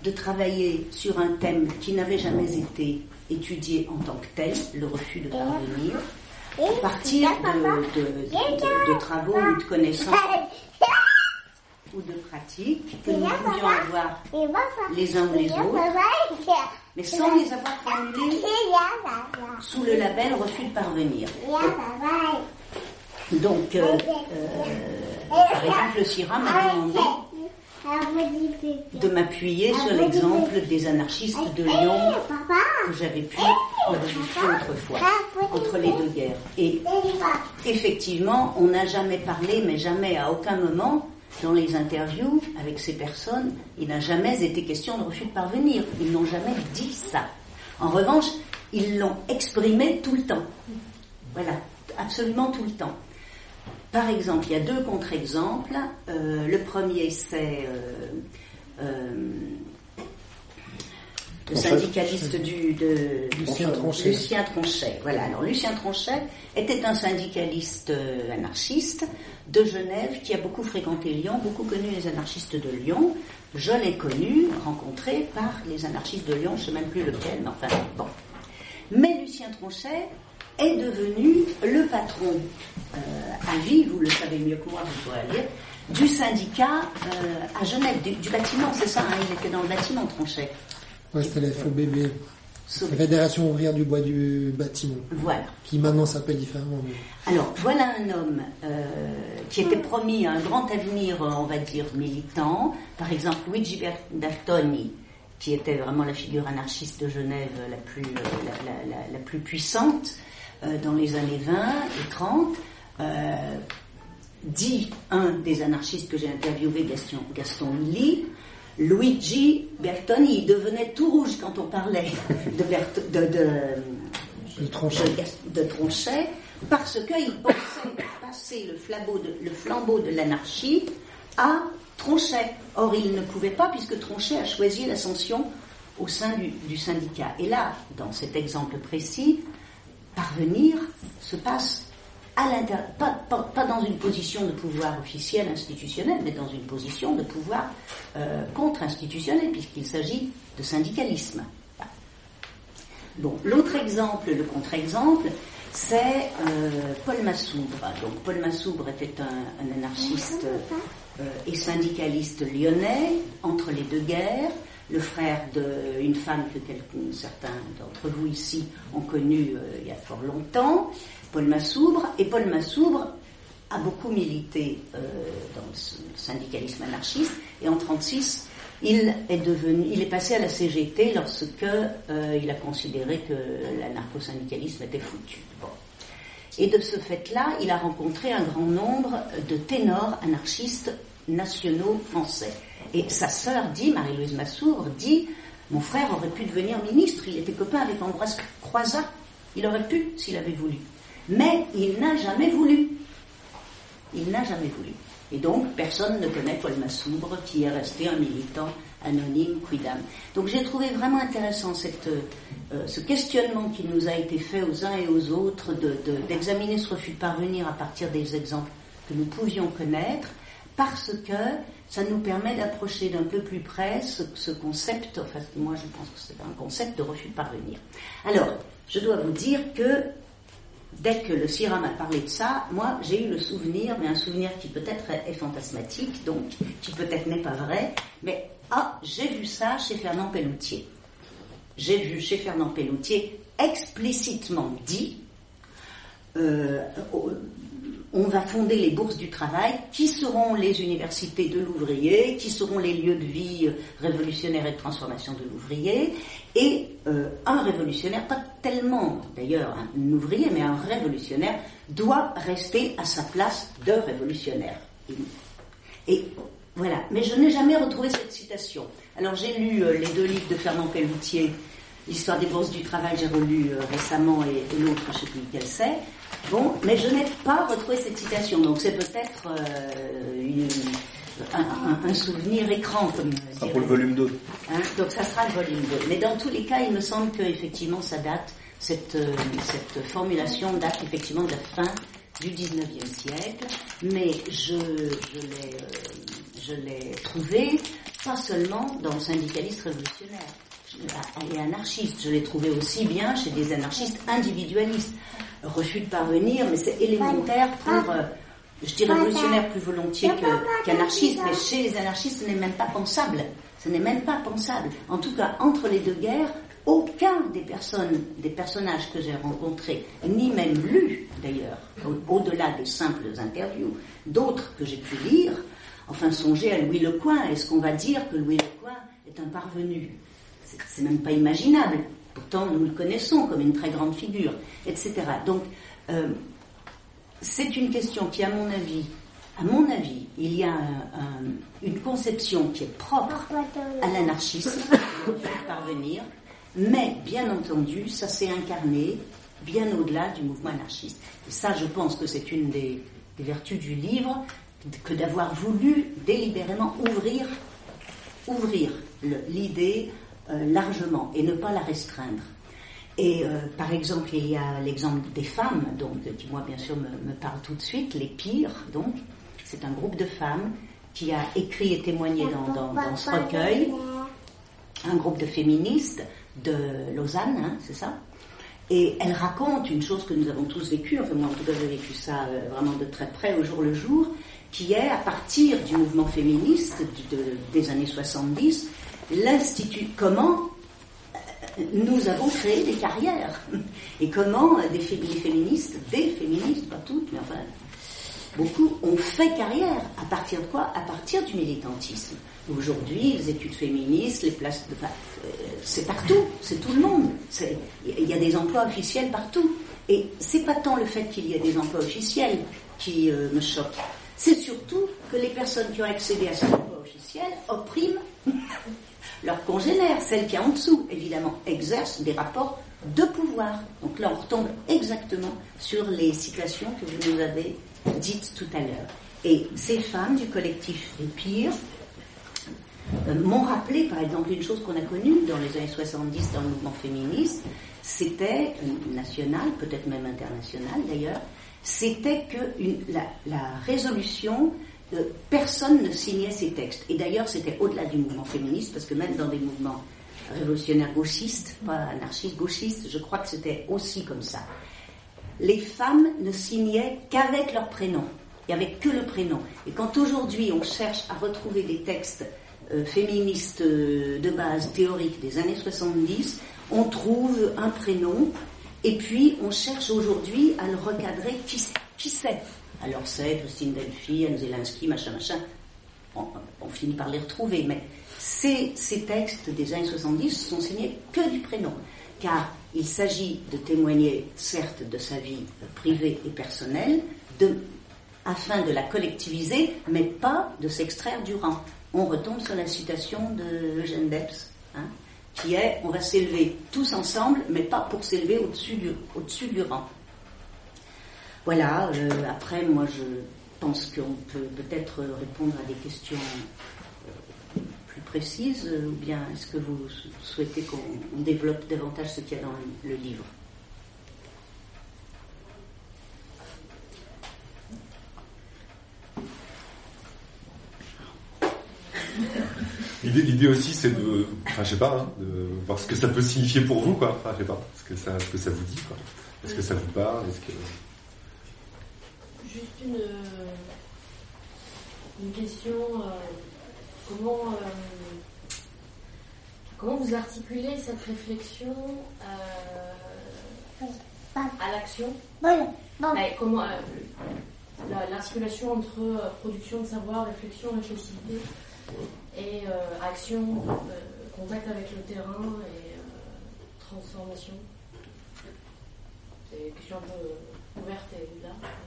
de travailler sur un thème qui n'avait jamais été étudié en tant que tel, le refus de parvenir, à partir de, de travaux ou de connaissances ou de pratiques que nous pouvions avoir les uns ou les autres, mais sans les avoir formulées sous le label refus de parvenir. Donc, euh, euh, par exemple, le CIRA m'a demandé de m'appuyer sur l'exemple des anarchistes de Lyon que j'avais pu enregistrer autrefois. entre les deux guerres. Et effectivement, on n'a jamais parlé, mais jamais à aucun moment, dans les interviews avec ces personnes, il n'a jamais été question de refus de parvenir. Ils n'ont jamais dit ça. En revanche, ils l'ont exprimé tout le temps. Voilà, absolument tout le temps. Par exemple, il y a deux contre-exemples. Euh, le premier, c'est euh, euh, le syndicaliste du, de Lucien Tronchet. Lucien Tronchet. Voilà. Alors Lucien Tronchet était un syndicaliste euh, anarchiste de Genève qui a beaucoup fréquenté Lyon, beaucoup connu les anarchistes de Lyon. Je l'ai connu, rencontré par les anarchistes de Lyon, je ne sais même plus lequel, mais enfin bon. Mais Lucien Tronchet est devenu le patron euh, à vie, vous le savez mieux que moi, vous pourrez le dire, du syndicat euh, à Genève, du, du bâtiment, c'est ça, hein, il était dans le bâtiment Tronchet. Ouais, c'était la FOBB, la Fédération ouvrière du bois du bâtiment, Voilà. qui maintenant s'appelle différemment. mais- Alors, voilà un homme euh, qui était promis un grand avenir, euh, on va dire, militant. Par exemple, Luigi Ber- Bertoni, qui était vraiment la figure anarchiste de Genève la plus, euh, la, la- la- la plus puissante euh, dans les années 20 et 30, euh, dit un des anarchistes que j'ai interviewé, Gaston, Gaston Luigi Bertoni, il devenait tout rouge quand on parlait de, Bert- de, Tronchet. de, de Tronchet parce qu'il pensait passer le flambeau de, le flambeau de l'anarchie à Tronchet. Or, il ne pouvait pas puisque Tronchet a choisi l'ascension au sein du, du syndicat. Et là, dans cet exemple précis, parvenir se passe pas, pas- pas dans une position de pouvoir officiel institutionnel, mais dans une position de pouvoir euh, contre-institutionnel, puisqu'il s'agit de syndicalisme. Bon, l'autre exemple, le contre-exemple, c'est euh, Paul Massoubre. Donc, Paul Massoubre était un, un anarchiste euh, et syndicaliste lyonnais entre les deux guerres, le frère d'une femme que quelques- certains d'entre vous ici ont connue euh, il y a fort longtemps, Paul Massoubre. Et Paul Massoubre a beaucoup milité euh, dans le syndicalisme anarchiste et en 1936, il est devenu, il est passé à la CGT lorsque euh, il a considéré que l'anarcho-syndicalisme était foutu. Et de ce fait-là, il a rencontré un grand nombre de ténors anarchistes nationaux français. Et sa sœur dit, Marie-Louise Massour, dit, mon frère aurait pu devenir ministre, il était copain avec Ambroise Croizat, il aurait pu s'il avait voulu. Mais il n'a jamais voulu. Il n'a jamais voulu. Et donc, personne ne connaît Paul Massoubre, qui est resté un militant anonyme, quidam. Donc, j'ai trouvé vraiment intéressant cette, euh, ce questionnement qui nous a été fait aux uns et aux autres de- de- d'examiner ce refus de parvenir à partir des exemples que nous pouvions connaître, parce que ça nous permet d'approcher d'un peu plus près ce, ce concept, enfin, moi je pense que c'est un concept de refus de parvenir. Alors, je dois vous dire que dès que le CIRA m'a parlé de ça, moi j'ai eu le souvenir, mais un souvenir qui peut-être est fantasmatique, donc qui peut-être n'est pas vrai, mais ah, j'ai vu ça chez Fernand Pelloutier. J'ai vu chez Fernand Pelloutier explicitement dit euh, on va fonder les bourses du travail, qui seront les universités de l'ouvrier, qui seront les lieux de vie révolutionnaire et de transformation de l'ouvrier, et euh, un révolutionnaire, pas tellement d'ailleurs un ouvrier, mais un révolutionnaire, doit rester à sa place de révolutionnaire. Et, voilà, mais je n'ai jamais retrouvé cette citation. Alors j'ai lu euh, les deux livres de Fernand Pelloutier, L'histoire des bourses du travail, j'ai relu euh, récemment, et, et l'autre, je ne sais plus lequel c'est. Bon, mais je n'ai pas retrouvé cette citation, donc c'est peut-être euh, une- un, souvenir écran, comme sera dirait- pour le volume 2. Hein, donc ça sera le volume 2. Mais dans tous les cas, il me semble qu'effectivement, ça date, cette, euh, cette formulation date effectivement de la fin du 19e siècle. Mais je, je l'ai euh, je l'ai trouvé pas seulement dans le syndicaliste révolutionnaire je- et anarchiste, je l'ai trouvé aussi bien chez des anarchistes individualistes. Refus de parvenir, mais c'est élémentaire pour... je dis révolutionnaire plus volontiers qu'anarchiste, mais chez les anarchistes, ce n'est même pas pensable. Ce n'est même pas pensable. En tout cas, entre les deux guerres, aucun des personnes, des personnages que j'ai rencontrés, ni même lus d'ailleurs, au- au-delà des simples interviews, d'autres que j'ai pu lire, enfin songez à Louis Lecoing. Est-ce qu'on va dire que Louis Lecoing est un parvenu? C'est- C'est même pas imaginable. Pourtant, nous le connaissons comme une très grande figure, etc. Donc, euh, c'est une question qui, à mon avis, à mon avis, il y a une conception qui est propre à l'anarchisme, [laughs] parvenir, mais bien entendu, ça s'est incarné bien au-delà du mouvement anarchiste. Et ça, je pense que c'est une des, vertus du livre, que d'avoir voulu délibérément ouvrir, ouvrir l'idée euh, largement et ne pas la restreindre. Et euh, par exemple, il y a l'exemple des femmes, donc, qui moi bien sûr me, me parle tout de suite, les pires, donc, c'est un groupe de femmes qui a écrit et témoigné dans, ce recueil, un groupe de féministes de Lausanne, hein, c'est ça. Et elle raconte une chose que nous avons tous vécue, enfin moi en tout cas j'ai vécu ça euh, vraiment de très près au jour le jour, qui est à partir du mouvement féministe des années 70, l'institut, comment nous avons créé des carrières et comment des, féministes, des féministes, pas toutes, mais enfin beaucoup ont fait carrière. À partir de quoi? À partir du militantisme. Aujourd'hui, les études féministes, les places de... Euh, c'est partout, c'est tout le monde. Il y a des emplois officiels partout. Et c'est pas tant le fait qu'il y ait des emplois officiels qui euh, me choque. C'est surtout que les personnes qui ont accédé à ces emplois officiels oppriment leurs congénères, celles qui en dessous, évidemment, exercent des rapports de pouvoir. Donc là, on retombe exactement sur les situations que vous nous avez dites tout à l'heure. Et ces femmes du collectif des pires euh, m'ont rappelé, par exemple, une chose qu'on a connue dans les années 70 dans le mouvement féministe, c'était national, peut-être même international d'ailleurs, c'était que la, résolution, euh, personne ne signait ces textes. Et d'ailleurs, c'était au-delà du mouvement féministe, parce que même dans des mouvements révolutionnaires gauchistes, pas anarchistes, gauchistes, je crois que c'était aussi comme ça les femmes ne signaient qu'avec leur prénom. Il n'y avait que le prénom. Et quand aujourd'hui on cherche à retrouver des textes euh, féministes euh, de base théorique des années 70, on trouve un prénom et puis on cherche aujourd'hui à le recadrer. Qui, qui c'est Alors c'est Christine Delphi, Anne Zelensky, machin, machin. On, finit par les retrouver, mais ces, ces textes des années 70 sont signés que du prénom. Car il s'agit de témoigner, certes, de sa vie privée et personnelle, afin de la collectiviser, mais pas de s'extraire du rang. On retombe sur la citation de Eugène Debs, hein, qui est on va s'élever tous ensemble, mais pas pour s'élever au-dessus du, au du rang. Voilà, euh, après, moi je pense qu'on peut peut-être répondre à des questions précise euh, ou bien est-ce que vous souhaitez qu'on développe davantage ce qu'il y a dans le, livre? L'idée aussi, c'est de, enfin, je sais pas, hein, de voir ce que ça peut signifier pour vous, quoi. Enfin, je sais pas, ce que ça, ce que ça vous dit, quoi. Est-ce que ça vous parle? Juste une, une question. Euh, comment Comment vous articulez cette réflexion euh, à l'action? Comment euh, l'articulation entre euh, production de savoir, réflexion, réflexivité et action, contact avec le terrain et transformation? C'est une question un peu ouverte et large.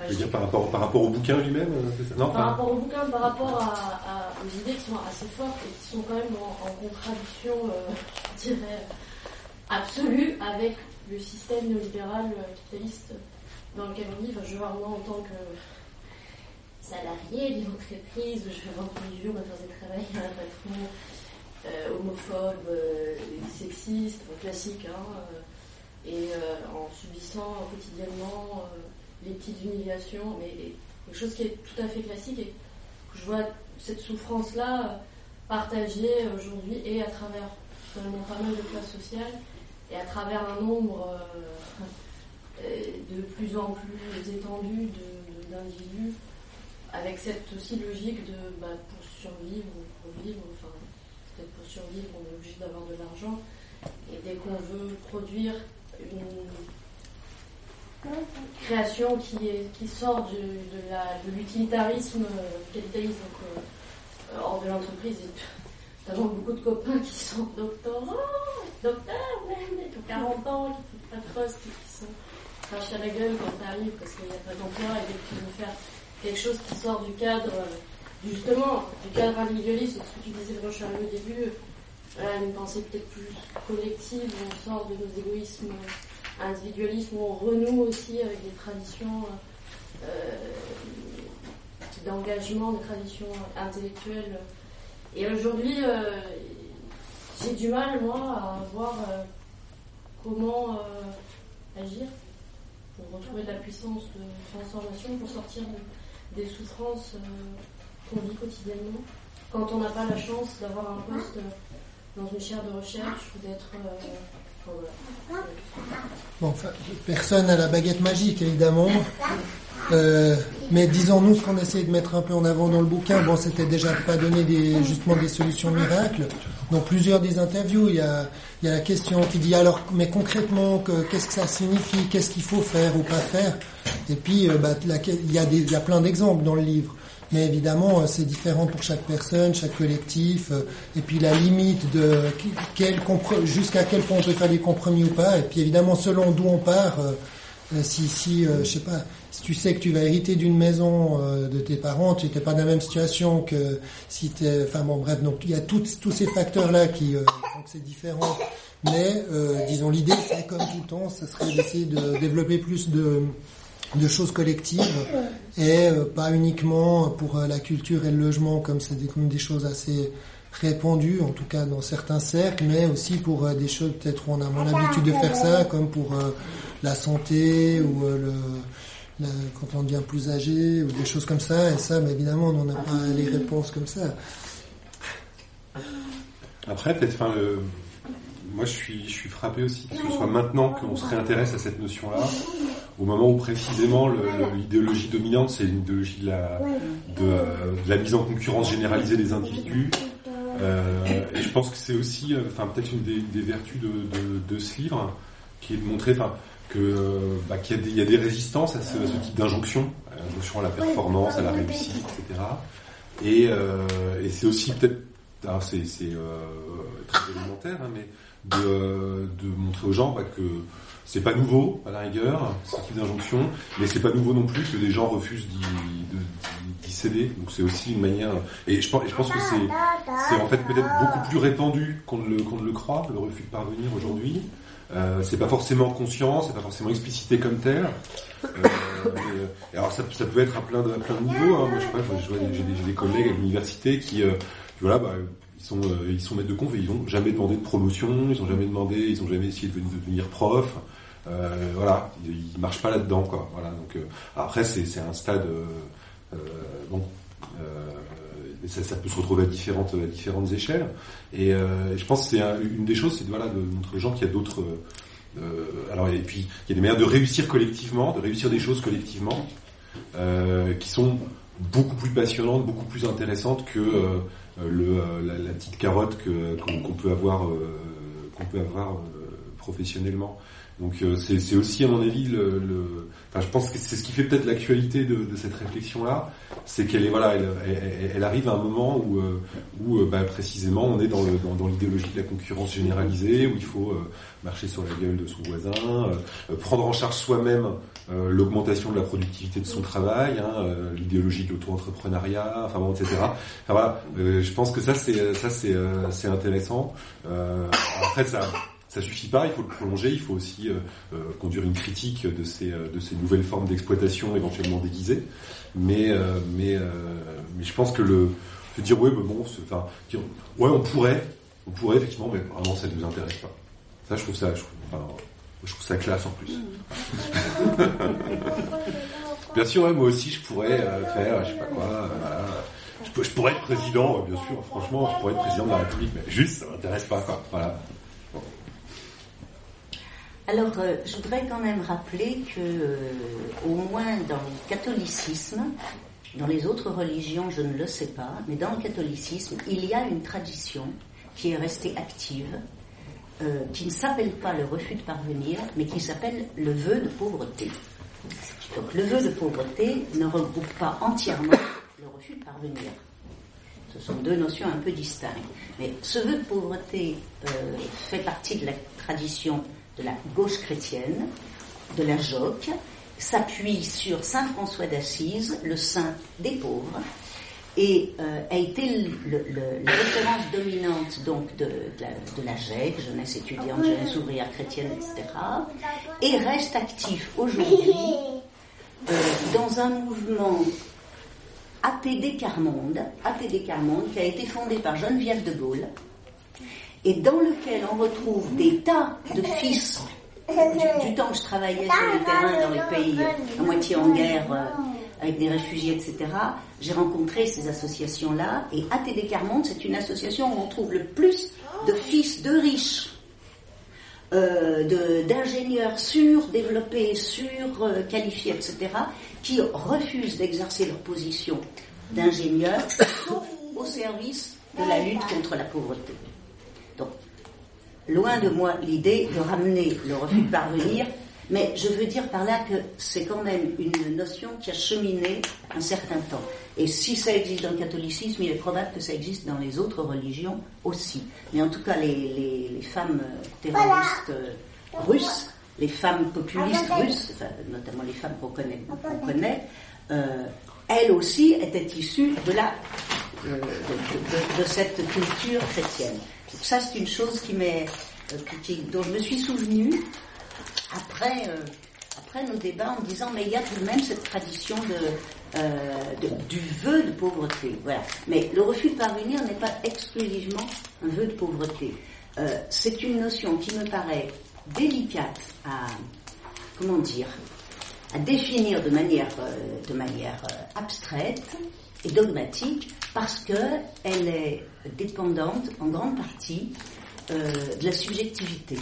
Je veux dire par rapport, par rapport au bouquin lui-même euh, non, Par rapport au bouquin, par rapport à, aux idées qui sont assez fortes et qui sont quand même en, contradiction, euh, [laughs] je dirais, absolue avec le système néolibéral euh, capitaliste dans lequel on vit. je vois moi en tant que salarié d'une entreprise, je fais 28 jours, on va faire des travail à un patron euh, homophobe, euh, sexiste, classique, hein, et en subissant quotidiennement les petites humiliations, mais quelque chose qui est tout à fait classique et que je vois cette souffrance-là euh, partagée aujourd'hui et à travers finalement pas mal de classes sociales et à travers un nombre euh, euh, [laughs] de plus en plus étendu d'individus avec cette aussi logique de bah, pour survivre ou pour vivre, enfin peut-être pour survivre on est obligé d'avoir de l'argent. Et dès qu'on veut produire une création qui, est, qui sort de, de l'utilitarisme capitaliste, donc euh, hors de l'entreprise. Notamment beaucoup de copains qui sont doctorants, docteurs, même, qui ont 40 ans, qui font pas de poste, qui sont à la gueule quand tu arrives parce qu'il n'y a pas d'emploi et que tu veux faire quelque chose qui sort du cadre, justement, du cadre individualiste, ce que tu disais arrivée au début, une pensée peut-être plus collective, où on sort de nos égoïsmes individualistes, où on renoue aussi avec des traditions euh, d'engagement, des traditions intellectuelles. Et aujourd'hui, euh, j'ai du mal, moi, à voir euh, comment agir pour retrouver de la puissance de transformation, pour sortir des souffrances qu'on vit quotidiennement. Quand on n'a pas la chance d'avoir un poste dans une chaire de recherche ou d'être. Euh, bon, personne n'a la baguette magique, évidemment. Euh, mais disons-nous ce qu'on essaie de mettre un peu en avant dans le bouquin. Bon, c'était déjà pas donner des, justement des solutions miracles. Dans plusieurs des interviews, il y a, la question qui dit alors, mais concrètement, qu'est-ce que ça signifie? Qu'est-ce qu'il faut faire ou pas faire? Et puis, euh, bah, il, y a des, il y a plein d'exemples dans le livre. Mais évidemment, euh, c'est différent pour chaque personne, chaque collectif, euh, et puis la limite de jusqu'à quel point on peut faire des compromis ou pas. Et puis évidemment, selon d'où on part, euh, si, si je sais pas, si tu sais que tu vas hériter d'une maison de tes parents, tu n'es pas dans la même situation que si tu Enfin bon, bref, donc il y a tous ces facteurs-là qui donc c'est différent. Mais disons, l'idée, c'est comme tout le temps, ce serait d'essayer de développer plus de de choses collectives et euh, pas uniquement pour euh, la culture et le logement comme c'est des, des choses assez répandues, en tout cas dans certains cercles, mais aussi pour euh, des choses peut-être où on a moins l'habitude de faire ça, comme pour la santé ou quand on devient plus âgé ou des choses comme ça. Et ça, mais évidemment, on n'a pas les réponses comme ça. Après, peut-être, enfin, moi, je suis, je suis frappé aussi que ce soit maintenant qu'on se réintéresse à cette notion-là au moment où précisément l'idéologie dominante, c'est l'idéologie de la, de, la mise en concurrence généralisée des individus. Euh, et je pense que c'est aussi, euh, enfin peut-être une des, vertus de, de, ce livre, qui est de montrer, enfin que euh, bah, qu'il y, a des, y a des résistances à ce, type d'injonction, à l'injonction à la performance, à la réussite, etc. Et, et c'est aussi peut-être, c'est très élémentaire, hein, mais de, de montrer aux gens bah, que c'est pas nouveau, à la rigueur, ce type d'injonction, mais c'est pas nouveau non plus que les gens refusent d'y céder. Donc c'est aussi une manière. Et je pense, que c'est en fait peut-être beaucoup plus répandu qu'on ne, le, le croit, le refus de parvenir aujourd'hui. Euh, c'est pas forcément conscient, c'est pas forcément explicité comme tel. Euh, euh alors ça, ça, peut être à plein de, à plein de niveaux. Hein. Moi, je sais pas, j'ai des, des, collègues à l'université qui, euh, voilà, bah, ils sont, euh, ils sont maîtres de conf et ils n'ont jamais demandé de promotion, ils n'ont jamais demandé, ils n'ont jamais essayé de devenir prof. Euh, voilà, ils, marchent pas là-dedans, quoi. Voilà. Donc euh, après, c'est un stade euh, bon. Ça, ça, peut se retrouver à différentes, à différentes échelles. Et je pense que c'est une des choses, c'est de, voilà, de montrer aux gens qu'il y a d'autres. alors et puis il y a des manières de réussir collectivement, de réussir des choses collectivement, qui sont beaucoup plus passionnantes, beaucoup plus intéressantes que le, la, petite carotte qu'on peut avoir qu'on peut avoir professionnellement. Donc euh, c'est aussi à mon avis le, le enfin je pense que c'est ce qui fait peut-être l'actualité de, de, cette réflexion là, c'est qu'elle est voilà elle, elle, arrive à un moment où euh, où euh, bah, précisément on est dans le dans, dans l'idéologie de la concurrence généralisée où il faut marcher sur la gueule de son voisin, prendre en charge soi-même l'augmentation de la productivité de son travail, hein, l'idéologie de l'auto-entrepreneuriat, enfin bon etc. Enfin, voilà, je pense que ça c'est ça c'est c'est intéressant. après ça ça suffit pas, il faut le prolonger, il faut aussi euh, euh, conduire une critique de ces, euh, de ces nouvelles formes d'exploitation éventuellement déguisées. Mais, mais, mais je pense que le, se dire ouais, mais bon, enfin, ouais, on pourrait, on pourrait effectivement, mais vraiment ça ne nous intéresse pas. Ça, je trouve ça, je trouve, enfin, je trouve ça classe en plus. [laughs] bien sûr, moi aussi, je pourrais faire, je sais pas quoi. Je, je, pourrais être président, bien sûr. Franchement, je pourrais être président de la République, mais juste, ça m'intéresse pas, quoi. Voilà. Alors, euh, je voudrais quand même rappeler que, euh, au moins dans le catholicisme, dans les autres religions, je ne le sais pas, mais dans le catholicisme, il y a une tradition qui est restée active, euh, qui ne s'appelle pas le refus de parvenir, mais qui s'appelle le vœu de pauvreté. Donc, le vœu de pauvreté ne regroupe pas entièrement le refus de parvenir. Ce sont deux notions un peu distinctes. Mais ce vœu de pauvreté euh, fait partie de la tradition de la gauche chrétienne, de la joque, s'appuie sur Saint François d'Assise, le saint des pauvres, et euh, a été la référence dominante donc de, la, de GEC, jeunesse étudiante, jeunesse ouvrière chrétienne, etc., et reste actif aujourd'hui [laughs] euh, dans un mouvement APD Carmonde, APD Carmonde, qui a été fondé par Geneviève de Gaulle, et dans lequel on retrouve des tas de fils du, temps que je travaillais sur le terrain dans les pays à moitié en guerre, euh, avec des réfugiés, etc., j'ai rencontré ces associations-là. Et ATD Carmonde, c'est une association où on trouve le plus de fils de riches, euh, d'ingénieurs surdéveloppés, surqualifiés, euh, etc., qui refusent d'exercer leur position d'ingénieurs, sauf [coughs] au service de la lutte contre la pauvreté. Donc, loin de moi l'idée de ramener le refus de parvenir mais je veux dire par là que c'est quand même une notion qui a cheminé un certain temps. Et si ça existe dans le catholicisme, il est probable que ça existe dans les autres religions aussi. Mais en tout cas, les, femmes terroristes euh, russes, les femmes populistes russes, notamment les femmes qu'on connaît, connaît euh, elles aussi étaient issues de, la, euh, de, cette culture chrétienne. ça, c'est une chose qui m'est, dont je me suis souvenue après, euh, après nos débats en disant mais il y a tout de même cette tradition euh, de, du vœu de pauvreté. Voilà. Mais le refus de parvenir n'est pas exclusivement un vœu de pauvreté. Euh, c'est une notion qui me paraît délicate à comment dire à définir de manière, de manière abstraite et dogmatique parce qu'elle est dépendante en grande partie de la subjectivité.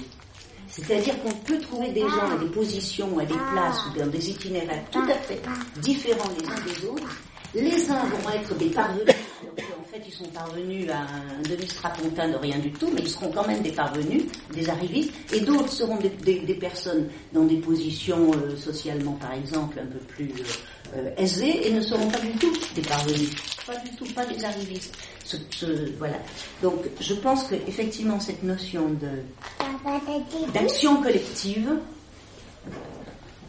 C'est-à-dire qu'on peut trouver des gens à des positions, à des places ou dans des itinéraires tout à fait différents les uns des autres. Les uns vont être des parvenus, en fait ils sont parvenus à un demi-strapontin de rien du tout, mais ils seront quand même des parvenus, des arrivistes, et d'autres seront des, personnes dans des positions euh, socialement, par exemple, un peu plus euh, euh, aisées, et ne seront pas du tout des parvenus, pas du tout, pas des arrivistes. voilà. Donc je pense qu'effectivement cette notion d'action collective,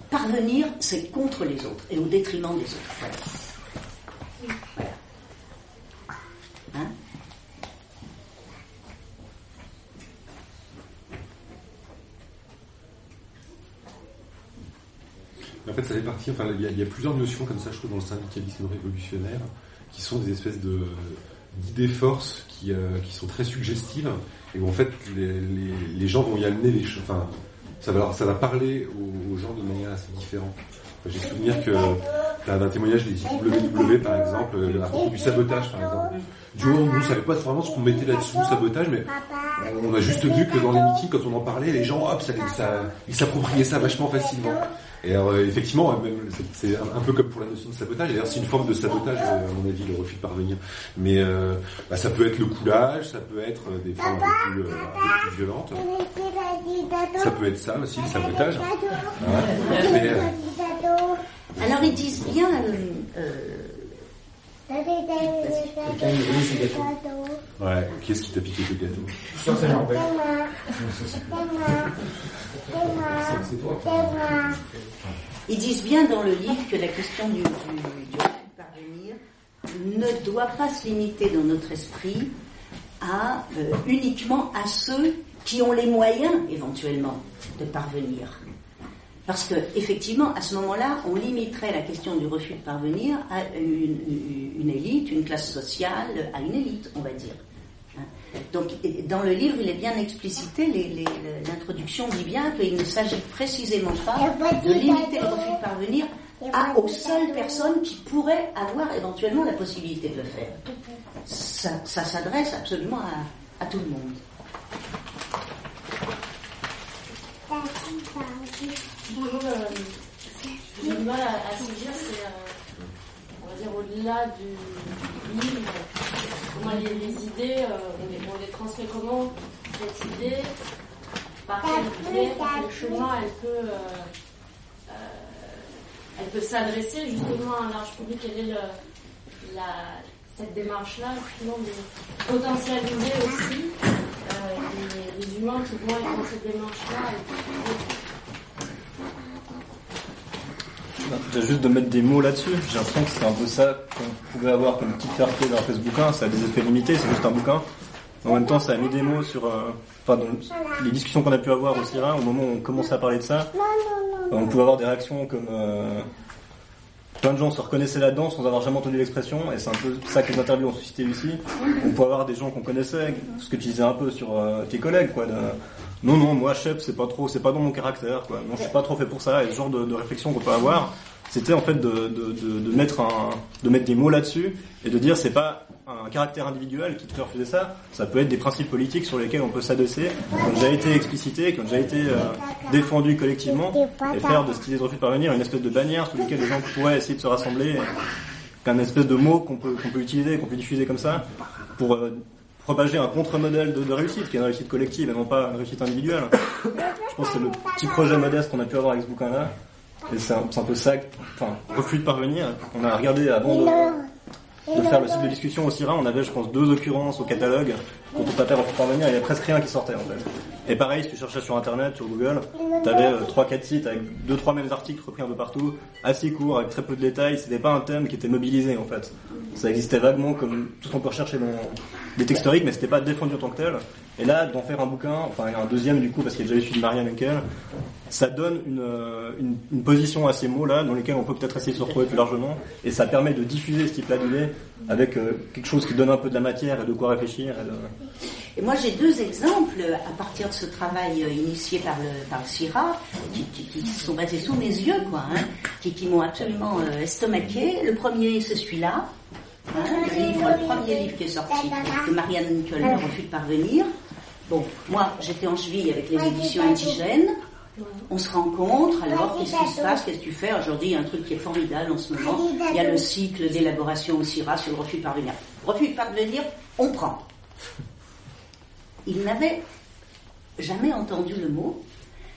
parvenir, c'est contre les autres et au détriment des autres. Voilà. En fait, ça fait partie, enfin, il y, a plusieurs notions comme ça, je trouve, dans le syndicalisme révolutionnaire, qui sont des espèces d'idées forces qui, euh, qui sont très suggestives et où en fait les, gens vont y amener les enfin ça va ça va parler aux, gens de manière assez différente. J'ai souvenir que as un témoignage des WW par exemple à propos du sabotage par exemple. Du on ne savait pas vraiment ce qu'on mettait là-dessous, sabotage, mais on a juste vu que dans les meetings, quand on en parlait, les gens, hop, ça, ça, ils s'appropriaient ça vachement facilement. Et alors, euh, effectivement, c'est un peu comme pour la notion de sabotage. D'ailleurs, c'est une forme de sabotage, euh, à mon avis, le refus de parvenir. Mais euh, bah, ça peut être le coulage, ça peut être des formes un peu plus, violentes. Ça peut être ça aussi, le sabotage. Alors, ils disent bien. Ouais, qui est-ce qui t'a piqué tes gâteaux Ils disent bien dans le livre que la question du, du, parvenir ne doit pas se limiter dans notre esprit à euh, uniquement à ceux qui ont les moyens éventuellement de parvenir. Parce que effectivement, à ce moment-là, on limiterait la question du refus de parvenir à une, élite, une classe sociale, à une élite, on va dire. Hein. Donc, dans le livre, il est bien explicité, l'introduction dit bien qu'il ne s'agit précisément pas de limiter le refus de parvenir à, aux seules personnes qui pourraient avoir éventuellement la possibilité de le faire. Ça, s'adresse absolument à, à tout le monde. Euh, j'ai du mal à, à dire, c'est, euh, on va dire, au-delà du livre, comment les, les idées, euh, on, les, on, les, transmet comment cette idée, par quel biais, quel chemin elle peut, elle peut s'adresser justement à un large public, quelle est le, la, cette démarche-là, justement, de potentialiser aussi euh, les, les, humains qui vont être dans cette démarche-là. Juste de mettre des mots là-dessus, j'ai l'impression que c'est un peu ça qu'on pouvait avoir comme petite fierté dans ce bouquin, ça a des effets limités, c'est juste un bouquin. En même temps, ça a mis des mots sur, euh, enfin, les discussions qu'on a pu avoir au CIRA, au moment où on commençait à parler de ça, on pouvait avoir des réactions comme euh, plein de gens se reconnaissaient là-dedans sans avoir jamais entendu l'expression, et c'est un peu ça que les interviews ont suscité ici. On pouvait avoir des gens qu'on connaissait, ce que tu disais un peu sur euh, tes collègues, quoi. Non, non, moi, chef, c'est pas trop, c'est pas dans mon caractère, quoi. Non, je suis pas trop fait pour ça, et ce genre de, réflexion qu'on peut avoir, c'était en fait de, de, de, mettre un, de mettre des mots là-dessus, et de dire c'est pas un caractère individuel qui te fait refuser ça, ça peut être des principes politiques sur lesquels on peut s'adosser, qui ont déjà été explicités, qui ont déjà été euh, défendus collectivement, et faire de ce qu'ils de refus de parvenir une espèce de bannière sous laquelle les gens pourraient essayer de se rassembler, qu'un espèce de mot qu'on peut, qu'on peut utiliser, qu'on peut diffuser comme ça, pour euh, propager un contre-modèle de, réussite, qui est une réussite collective et non pas une réussite individuelle. Je pense que c'est le petit projet modeste qu'on a pu avoir avec ce bouquin-là. Et c'est un, peu ça, enfin, refus de parvenir. On a regardé avant de, faire le site de discussion au CIRA, on avait, je pense, deux occurrences au catalogue peut pas faire refus de parvenir, il y avait presque rien qui sortait, en fait. Et pareil, si tu cherchais sur Internet, sur Google, t'avais euh, trois, quatre sites avec deux, trois mêmes articles repris un peu partout, assez courts, avec très peu de détails, c'était pas un thème qui était mobilisé, en fait. Ça existait vaguement comme tout ce qu'on peut rechercher dans des textes historiques, mais c'était pas défendu en tant que tel. Et là, d'en faire un bouquin, enfin un deuxième du coup, parce qu'il y a déjà eu celui de Marianne Henkel, ça donne une, une, une, position à ces mots-là, dans lesquels on peut peut-être essayer de se retrouver plus largement, et ça permet de diffuser ce type-là d'idées avec euh, quelque chose qui donne un peu de la matière et de quoi réfléchir. Et, moi, j'ai deux exemples à partir de ce travail initié par le, par le CIRA, qui, sont basés sous mes yeux, quoi, hein, qui, qui m'ont absolument euh, estomaqué. Le premier, c'est celui-là. Le, livre, le premier livre qui est sorti de Marianne Nicole, Le refus de parvenir. Bon, moi, j'étais en cheville avec les éditions indigènes. On se rencontre, alors qu'est-ce qui se passe, qu'est-ce que tu fais? Aujourd'hui, il y a un truc qui est formidable en ce moment. Il y a le cycle d'élaboration au CIRA sur le refus de parvenir. Refus de parvenir, on prend. Ils n'avaient jamais entendu le mot.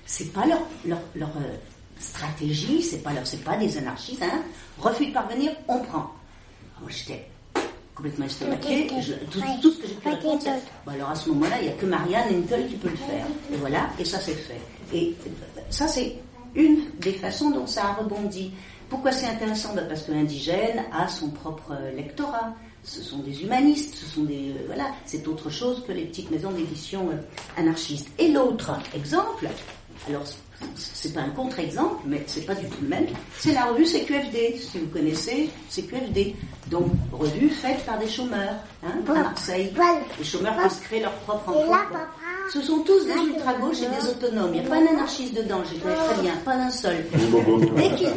C'est pas leur, leur, leur euh, stratégie, c'est pas leur, c'est pas des anarchistes. Hein. Refus de parvenir, on prend. Alors j'étais complètement estomaqué. Tout, tout, ce que j'ai pu répondre, c'est bon, alors à ce moment-là, il n'y a que Marianne Henkel qui peut le faire. Et voilà, et ça c'est fait. Et ça c'est une des façons dont ça a rebondi. Pourquoi c'est intéressant? Ben Parce que l'indigène a son propre lectorat. Ce sont des humanistes, ce sont des euh, voilà, c'est autre chose que les petites maisons d'édition euh, anarchistes. Et l'autre exemple, alors c'est pas un contre-exemple, mais c'est pas du tout le même. C'est la revue CQFD, si vous connaissez CQFD. Donc, revue faite par des chômeurs, hein, à Marseille. Les chômeurs se créent leur propre emploi. Ce sont tous des ultra-gauches et des autonomes. Il n'y a pas un anarchiste dedans, je connais très bien, pas un seul. Dès qu'ils...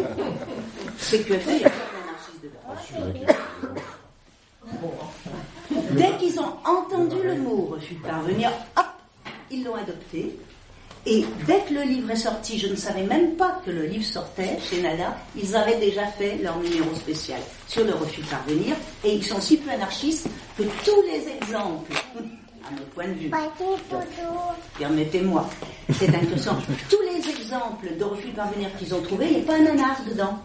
CQFD, il n'y a pas d'anarchiste dedans. [laughs] Dès qu'ils ont entendu le mot refus de parvenir, hop, ils l'ont adopté. Et dès que le livre est sorti, je ne savais même pas que le livre sortait chez Nada, ils avaient déjà fait leur numéro spécial sur le refus de parvenir, et ils sont si peu anarchistes que tous les exemples, [laughs] à mon point de vue, permettez-moi, c'est intéressant, tous les exemples de refus de parvenir qu'ils ont trouvés, il n'y a pas un nanar dedans.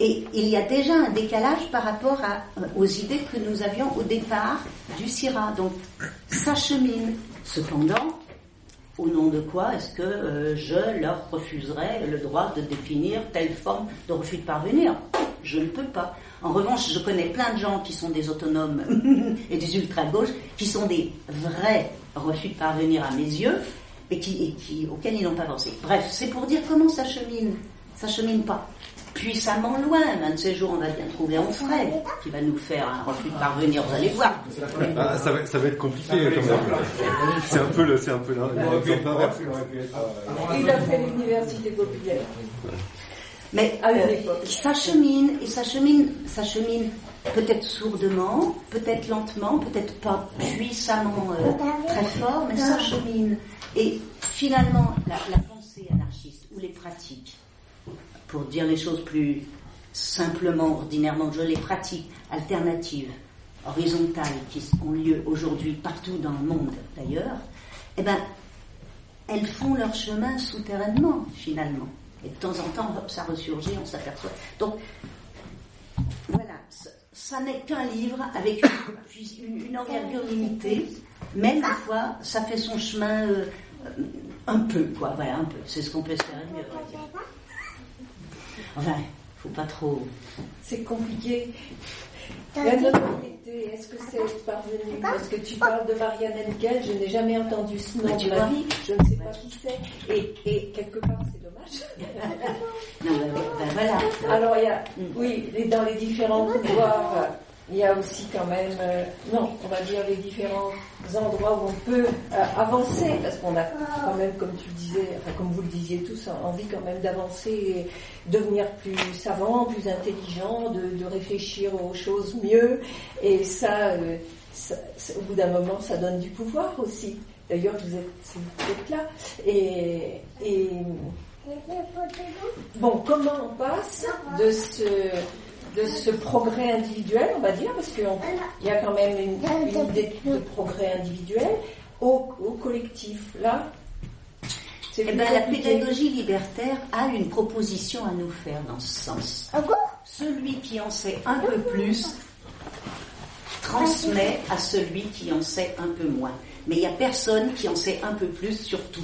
Et il y a déjà un décalage par rapport à, aux idées que nous avions au départ du CIRA. Donc, ça chemine. Cependant, au nom de quoi est-ce que euh, je leur refuserais le droit de définir telle forme de refus de parvenir? Je ne peux pas. En revanche, je connais plein de gens qui sont des autonomes [laughs] et des ultra-gauches, qui sont des vrais refus de parvenir à mes yeux, et, qui, auxquels ils n'ont pas pensé. Bref, c'est pour dire comment ça chemine. Ça chemine pas puissamment loin. Un de ces jours, on va bien trouver Onfray qui va nous faire un refus de parvenir. Vous allez voir. Ah, ça, va, ça, va, être compliqué quand même. C'est un peu le, c'est un peu. Il a fait l'université populaire. Mais euh, ça chemine et ça chemine, ça chemine peut-être sourdement, peut-être lentement, peut-être pas puissamment euh, très fort, mais ça chemine. Et finalement, la, la pensée anarchiste ou les pratiques pour dire les choses plus simplement, ordinairement, je les pratique, alternatives, horizontales, qui ont lieu aujourd'hui partout dans le monde d'ailleurs, eh ben, elles font leur chemin souterrainement, finalement. Et de temps en temps, ça ressurgit, on s'aperçoit. Donc, voilà, ça n'est qu'un livre avec une, envergure limitée, mais ma foi, ça fait son chemin euh, euh, un peu, quoi. Voilà, un peu. C'est ce qu'on peut espérer mieux, dire. Enfin, faut pas trop. C'est compliqué. La notoriété, est-ce que c'est parvenu Parce que tu parles de Marianne Henkel, je n'ai jamais entendu ce nom Ah, tu de ma vie, je ne sais pas qui c'est. Et, et quelque part, c'est dommage. [laughs] Non, ben, ben, voilà. Alors, il y a, oui, dans les différents pouvoirs, il y a aussi quand même, euh, non, on va dire les différents endroits où on peut euh, avancer, parce qu'on a quand même, comme tu le disais, enfin, comme vous le disiez tous, envie quand même d'avancer et devenir plus savant, plus intelligent, de, de réfléchir aux choses mieux, et ça, euh, ça- au bout d'un moment, ça donne du pouvoir aussi. D'ailleurs, vous êtes, vous êtes là. Et, et Bon, comment on passe de ce, de ce progrès individuel, on va dire, parce qu'il y a quand même une, une idée de progrès individuel, au, au collectif Là, Eh ben, la pédagogie libertaire a une proposition à nous faire dans ce sens. Celui qui en sait un peu plus transmet à celui qui en sait un peu moins. Mais il n'y a personne qui en sait un peu plus sur tout.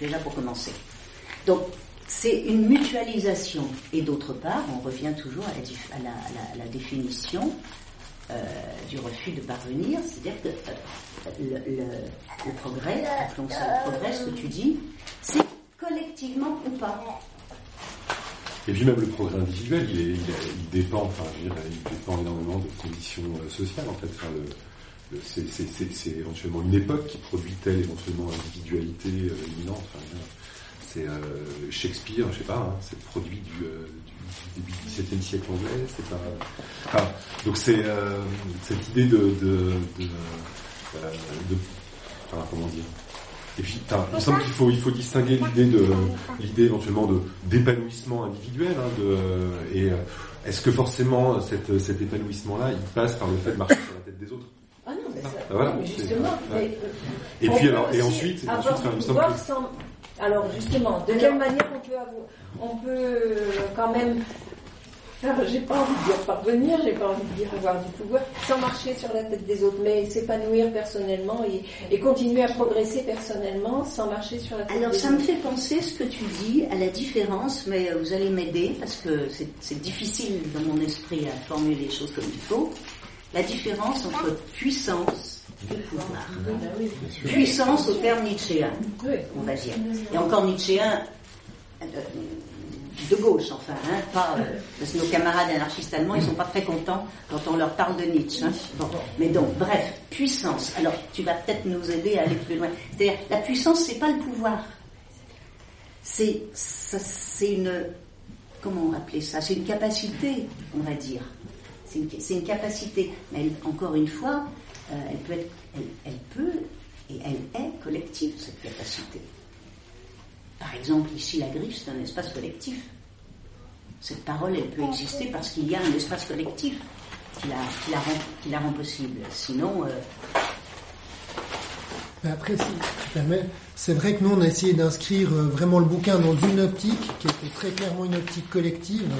Déjà pour commencer. Donc, c'est une mutualisation. Et d'autre part, on revient toujours à la, à la- définition euh, du refus de parvenir, c'est-à-dire que euh, le, progrès, appelons ça le progrès, ce que tu dis, c'est collectivement ou pas. Et puis même le progrès individuel, il, dépend, enfin, je dire, il dépend énormément de conditions euh, sociales en fait. C'est, éventuellement une époque qui produit telle éventuellement individualité imminente. C'est euh, Shakespeare, je sais pas, hein, c'est le produit du, euh, du début du XVIIe siècle anglais. C'est pas. enfin, donc c'est euh, cette idée de, de, de, de- enfin, comment dire. Et puis, il me semble qu'il faut, il faut distinguer l'idée de, l'idée éventuellement de d'épanouissement individuel. Hein, de, et est-ce que forcément cette, cet épanouissement-là, il passe par le fait de marcher sur la tête des autres? Ah non, mais ça, Ah, voilà, justement. mais, Et puis alors, et ensuite, ensuite, enfin, il me semble pouvoir que sans- Alors justement, de quelle manière on peut avoir, on peut euh, quand même, alors, j'ai pas envie de dire parvenir, j'ai pas envie de dire avoir du pouvoir, sans marcher sur la tête des autres, mais s'épanouir personnellement et, et continuer à progresser personnellement sans marcher sur la tête Alors des ça me autres. fait penser ce que tu dis à la différence, mais euh, vous allez m'aider parce que c'est- difficile dans mon esprit à formuler les choses comme il faut. La différence entre puissance. Puissance au terme nietzschéen, on va dire. Et encore nietzschéen euh, de gauche, enfin, hein, pas, euh, parce que nos camarades anarchistes allemands, ils sont pas très contents quand on leur parle de Nietzsche. hein. Mais donc, bref, puissance. Alors, tu vas peut-être nous aider à aller plus loin. C'est-à-dire, la puissance, c'est pas le pouvoir. C'est, une, comment appeler ça? C'est une capacité, on va dire. C'est une, capacité. Mais encore une fois, euh, elle peut être, elle, peut et elle est collective, cette capacité. Par exemple, ici, la griffe, c'est un espace collectif. Cette parole, elle peut exister parce qu'il y a un espace collectif qui la, qui la, rend, qui la rend possible. Sinon, euh, Mais après, si tu permets, c'est vrai que nous, on a essayé d'inscrire euh, vraiment le bouquin dans une optique qui était très clairement une optique collective.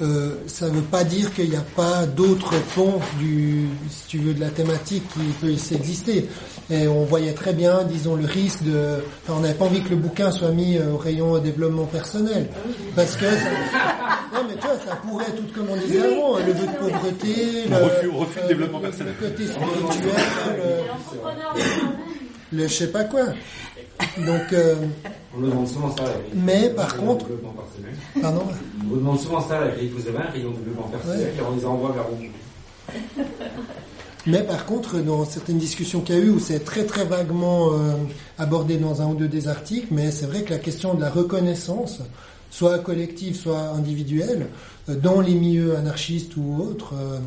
Euh, ça ne veut pas dire qu'il n'y a pas d'autres ponts du, si tu veux, de la thématique qui peut exister. Et on voyait très bien, disons, le risque de, enfin, on n'avait pas envie que le bouquin soit mis euh, au rayon développement personnel. Parce que ça, non, mais tu vois, ça pourrait, tout comme on disait avant, le vœu de pauvreté, Le refus- refus de développement le- personnel. Le côté spirituel, le- le je sais pas quoi. Donc, euh, On nous demande souvent ça. la grille. Mais, par contre- pardon. On nous demande souvent ça, la grille. Vous avez un rayon développement personnel Ouais. et on les envoie vers où Mais par contre, dans certaines discussions qu'il y a eu, où c'est très très vaguement euh, abordé dans un ou deux des articles, mais c'est vrai que la question de la reconnaissance, soit collective, soit individuelle, euh, dans les milieux anarchistes ou autres, euh,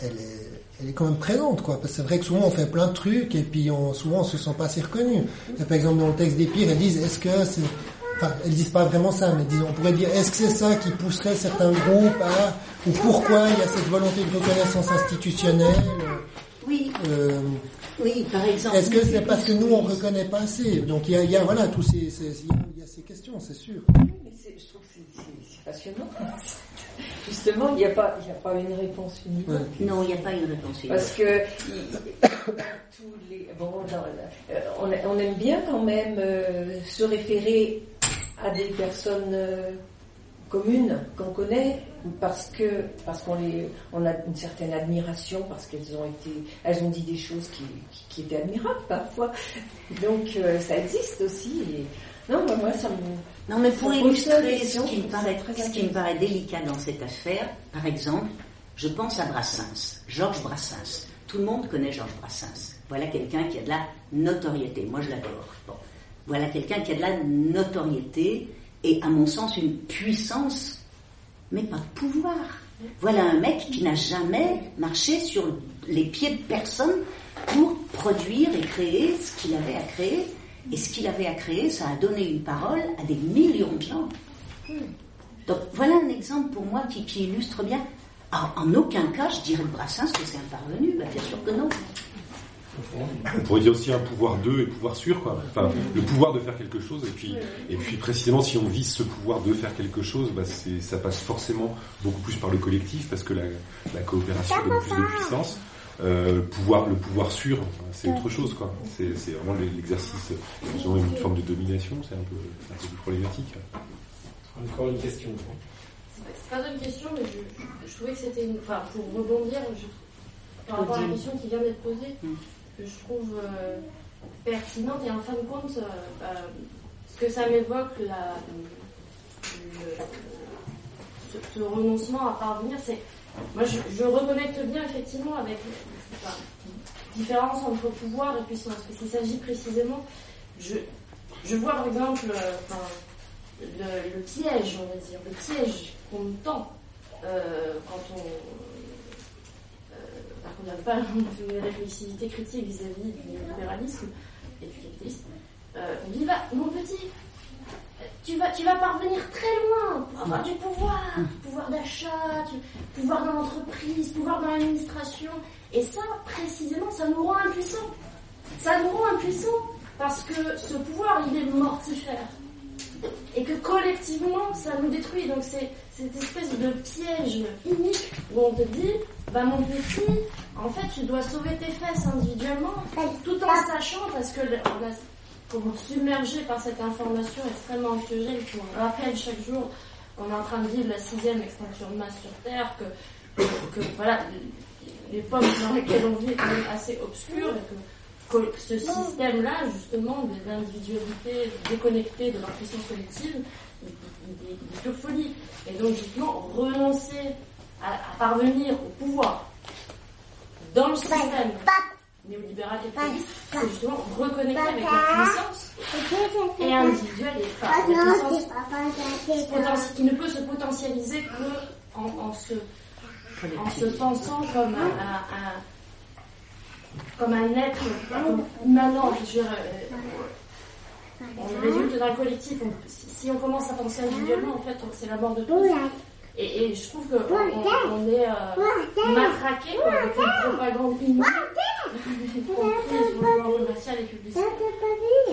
elle est elle est quand même présente, quoi. Parce que c'est vrai que souvent on fait plein de trucs et puis on, souvent on se sent pas assez reconnu. Et par exemple dans le texte des pires, elles disent est-ce que c'est, enfin elles disent pas vraiment ça, mais disons on pourrait dire est-ce que c'est ça qui pousserait certains groupes à, ou pourquoi il y a cette volonté de reconnaissance institutionnelle. oui, euh, oui, par exemple. est-ce que c'est parce que nous on reconnaît pas assez? Donc il y a, il y a voilà tous ces, ces- il y a- il y a ces questions, c'est sûr. Mais c'est- je trouve que c'est- c'est c'est passionnant. Justement, il n'y a, pas- y a pas une réponse unique. Ouais. Non, il n'y a pas une réponse unique. Parce que [coughs] tous les, bon, euh, on, on aime bien quand même euh, se référer à des personnes euh, communes qu'on connaît parce que parce qu'on les on a une certaine admiration parce qu'elles ont été elles ont dit des choses qui, qui, qui étaient admirables parfois donc euh, ça existe aussi et, non moi, moi, ça me Non, mais pour Ça illustrer ce qui, me paraît, ce qui me intéressant. paraît délicat dans cette affaire, par exemple, je pense à Brassens, Georges Brassens. Tout le monde connaît Georges Brassens. Voilà quelqu'un qui a de la notoriété. Moi, je l'adore. Bon. Voilà quelqu'un qui a de la notoriété et, à mon sens, une puissance, mais pas de pouvoir. Voilà un mec qui n'a jamais marché sur les pieds de personne pour produire et créer ce qu'il avait à créer. Et ce qu'il avait à créer, ça a donné une parole à des millions de gens. Donc voilà un exemple pour moi qui, illustre bien. En, aucun cas, je dirais de Brassens que c'est un parvenu. Ben, bien sûr que non. On pourrait dire aussi un pouvoir d'eux et pouvoir sûr, quoi. Enfin, le pouvoir de faire quelque chose, et puis, et puis précisément, si on vise ce pouvoir de faire quelque chose, bah, ça passe forcément beaucoup plus par le collectif, parce que la, la coopération donne plus de puissance. Euh, le pouvoir, le pouvoir sûr, c'est autre chose, quoi. C'est, c'est vraiment l'exercice, disons, une forme de domination, c'est un peu, c'est un peu plus problématique. Encore une question. C'est pas une question, mais je, je- je trouvais que c'était une. Enfin, pour rebondir, je- par rapport à la question qui vient d'être posée, Mm. que je trouve euh, pertinente et en fin de compte, euh, euh, ce que ça m'évoque, la, le- ce, ce renoncement à parvenir, c'est. Moi, je, reconnecte bien effectivement avec la différence entre pouvoir et puissance, parce qu'il s'agit précisément. Je, je vois par exemple. euh, le, piège, on va dire, le piège qu'on tend euh, quand on euh, bah, qu'on n'a pas [laughs] une réflexivité critique vis-à-vis du libéralisme et du capitalisme. Euh, on dit, va, mon petit, tu vas, tu vas parvenir très loin pour avoir du pouvoir, pouvoir d'achat, pouvoir dans l'entreprise, pouvoir dans l'administration. Et ça, précisément, ça nous rend impuissants. Ça nous rend impuissants parce que ce pouvoir, il est mortifère et que collectivement ça nous détruit. Donc c'est cette espèce de piège unique où on te dit, bah mon petit, en fait tu dois sauver tes fesses individuellement, tout en sachant parce que le- on a comment submergé par cette information extrêmement anxiogène qui nous rappelle chaque jour qu'on est en train de vivre la sixième extinction de masse sur Terre, que, que, que, voilà l'époque dans laquelle on vit est quand même assez obscure et que que ce système-là, justement, de l'individualité déconnectée de leur puissance collective, est pure folie. Et donc, justement, renoncer à, à parvenir au pouvoir dans le système néolibéral et capitaliste, c'est justement reconnecter avec la puissance et individuelle et enfin, la puissance qui ne peut se potentialiser que en, en se, en se pensant comme un, un- un- comme un être. Je veux dire, euh, on résulte d'un collectif. On- si, si on commence à penser individuellement, en fait, c'est la mort de tous. Et, et je trouve qu'on on, on est euh, matraqué avec une propagande inouïe, sur le commercial et publicitaire,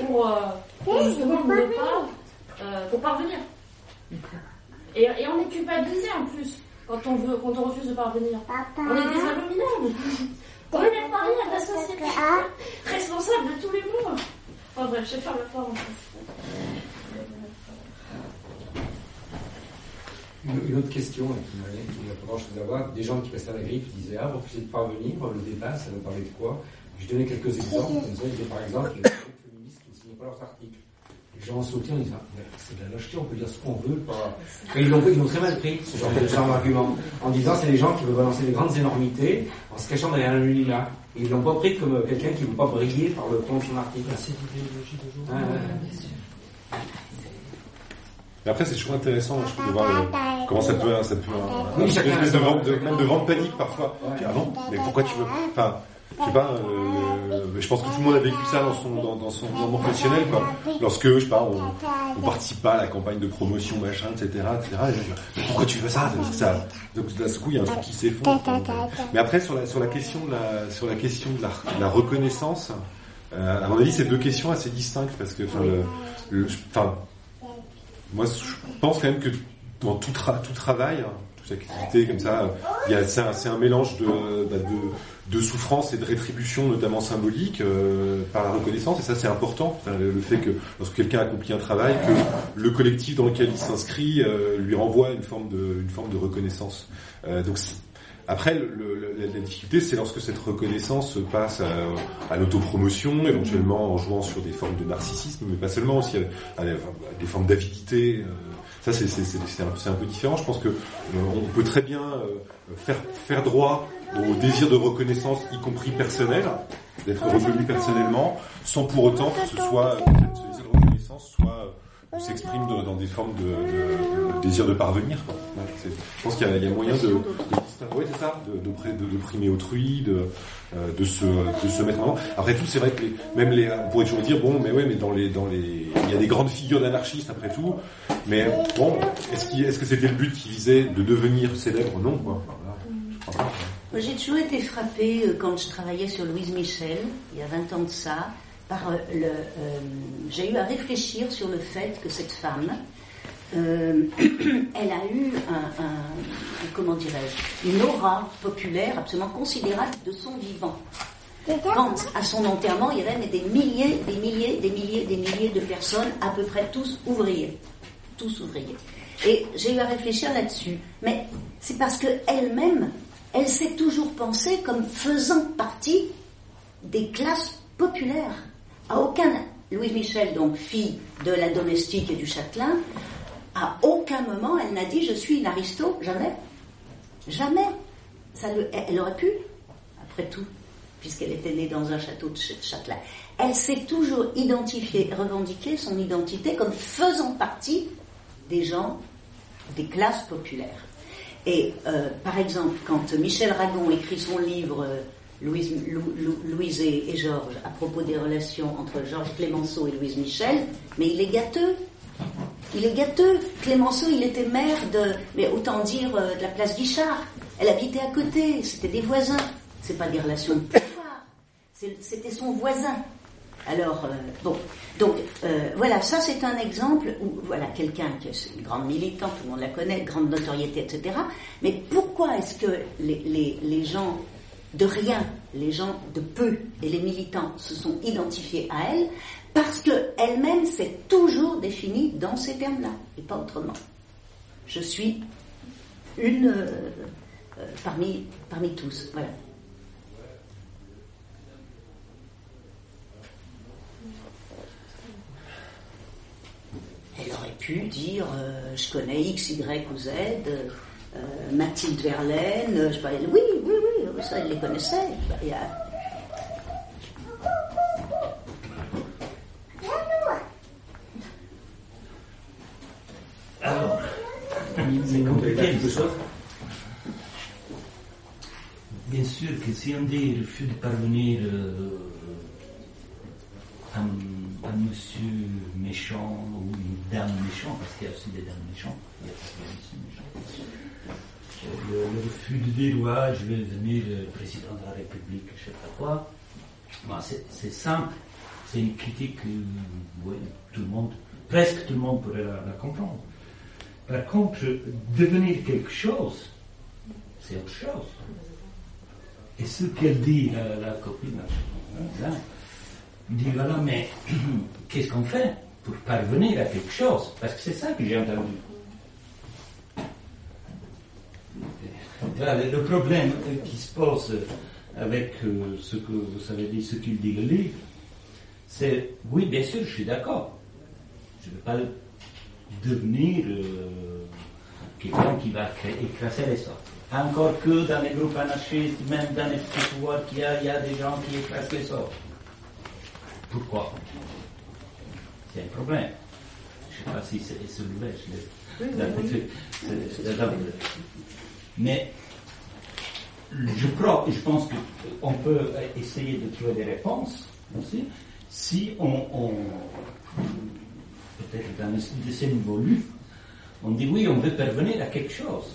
pour, euh, pour justement ne pas, euh, pour parvenir. Et, et on est culpabilisé en plus quand on veut, quand on refuse de parvenir. On est des abominables. On est des parias de la société, responsables de tous les maux. Enfin bref, je vais faire le fort en fait. Une, une autre question là, qui n'a qui grand chose à voir. Des gens qui passaient à la grille qui disaient Ah, refuser de parvenir, le débat, ça nous parlait de quoi? Je donnais quelques exemples. Comme il par exemple les féministes qui ne signaient pas leurs articles. Les gens ont sauté en disant Mais C'est de la lâcheté, on peut dire ce qu'on veut. Pas... Et ils l'ont très mal pris, ce genre de genre d'argument. En disant C'est les gens qui veulent balancer des grandes énormités en se cachant derrière un là. Et ils l'ont pas pris comme euh, quelqu'un qui ne veut pas briller par le fond de son article. C'est l'idéologie de jour. Ouais, ouais. Mais après, c'est toujours intéressant, je trouve, de voir le- comment ça peut, ça peut, Oui, un chacun espèce de vente, de, même de vente panique parfois. Ouais. Ah non, mais pourquoi tu veux, enfin, je sais pas, euh, je pense que tout le monde a vécu ça dans son, dans, dans son moment professionnel, quoi. Lorsque, je sais pas, on, on participe pas à la campagne de promotion, machin, etc., etc. Et je dis, mais pourquoi tu veux ça, ça Donc, d'un coup, il y a un truc qui s'effondre. euh, Mais après, sur la, sur la question de la, sur la question de la, de la reconnaissance, euh, à mon avis, c'est deux questions assez distinctes parce que, enfin, le, le- enfin, moi, je pense quand même que dans tout, tra- tout travail, toute activité comme ça. A, c'est, un, un mélange de, bah, de, de souffrance et de rétribution, notamment symbolique, euh, par la reconnaissance. Et ça, c'est important. Le, fait que lorsque quelqu'un accomplit un travail, que le collectif dans lequel il s'inscrit euh, lui renvoie une forme de, une forme de reconnaissance. Euh, après, la, difficulté, c'est lorsque cette reconnaissance passe à, à l'autopromotion, éventuellement en jouant sur des formes de narcissisme, mais pas seulement, aussi à, des formes d'avidité. euh, ça, c'est un, peu différent. Je pense que euh, on peut très bien euh, faire, droit au désir de reconnaissance, y compris personnel, d'être reconnu personnellement, sans pour autant que ce soit que ce reconnaissance soit s'exprime dans des formes de, désir de parvenir. Quoi. Je pense qu'il y, a- moyen de, ça, de, primer autrui, de, euh, de, se, de se mettre en avant. Après tout, c'est vrai que même les, on pourrait toujours dire bon, mais ouais, mais dans les, dans les, il y a des grandes figures d'anarchistes après tout. Mais bon, est-ce que c'était le but qui visait de devenir célèbre? Non, quoi. Enfin, J'ai toujours été frappée euh, quand je travaillais sur Louise Michel, il y a 20 ans de ça, par euh, le. euh, J'ai eu à réfléchir sur le fait que cette femme, euh, [clears throat] elle a eu un, un- comment dirais-je, une aura populaire absolument considérable de son vivant. Quand, à son enterrement, il y avait mais des milliers, des milliers, des milliers, des milliers de personnes, à peu près tous ouvriers. Tous ouvriers. Et j'ai eu à réfléchir là-dessus. Mais c'est parce qu'elle-même, elle s'est toujours pensée comme faisant partie des classes populaires. À aucun, Louise Michel, donc fille de la domestique et du châtelain, à aucun moment elle n'a dit je suis une aristo, jamais. Jamais. Ça le- elle aurait pu, après tout, puisqu'elle était née dans un château de ch- châtelain. Elle s'est toujours identifiée, revendiquée son identité comme faisant partie des gens, des classes populaires. Et euh, par exemple, quand Michel Ragon écrit son livre euh, Louise, Lou- Lou- Louise et, et Georges à propos des relations entre Georges Clémenceau et Louise Michel, mais il est gâteux. Il est gâteux. Clémenceau, il était maire de, mais autant dire euh, de la place Guichard. Elle habitait à côté, c'était des voisins. C'est pas des relations de pouvoir. C'était son voisin. Alors, euh, bon, donc euh, voilà, ça c'est un exemple où voilà quelqu'un qui est une grande militante, tout le monde la connaît, grande notoriété, etc. Mais pourquoi est-ce que les gens de rien, les gens de peu et les militants se sont identifiés à elle Parce que elle-même s'est toujours définie dans ces termes-là et pas autrement. Je suis une euh, euh, parmi parmi tous, voilà. Elle aurait pu dire euh, je connais X, Y ou Z, euh, Mathilde Verlaine, euh, je elle- oui, oui, oui, ça elle les connaissait. Y a- Alors, quelque chose. Bien sûr que si on dit refus de parvenir euh, à, un monsieur méchant ou une dame méchante, parce qu'il y a aussi des dames méchantes, il y a aussi des messieurs méchants. Euh, Le, refus de dire je vais devenir président de la République, je sais pas quoi. Bon, c'est simple, c'est une critique que tout le monde, presque tout le monde pourrait la, comprendre. Par contre, devenir quelque chose, c'est autre chose. Et ce qu'elle dit, la, copine, là, dit voilà, mais [clears throat] qu'est-ce qu'on fait pour parvenir à quelque chose? Parce que c'est ça que j'ai entendu. Le- problème qui se pose avec euh, ce que vous avez dit, ce qu'il dit le livre, c'est oui, bien sûr, je suis d'accord. Je ne veux pas devenir euh, quelqu'un qui va écraser les autres. Encore que dans les groupes anarchistes, même dans les pouvoirs qu'il y a, il y a des gens qui écrasent les autres. Pourquoi? C'est un problème. Je ne sais pas si c'est soulevé. je l'ai- Mais je crois et je pense qu'on peut essayer de trouver des réponses aussi si on, on- peut-être dans le- de ces nouveaux livres, on dit oui, on veut parvenir à quelque chose.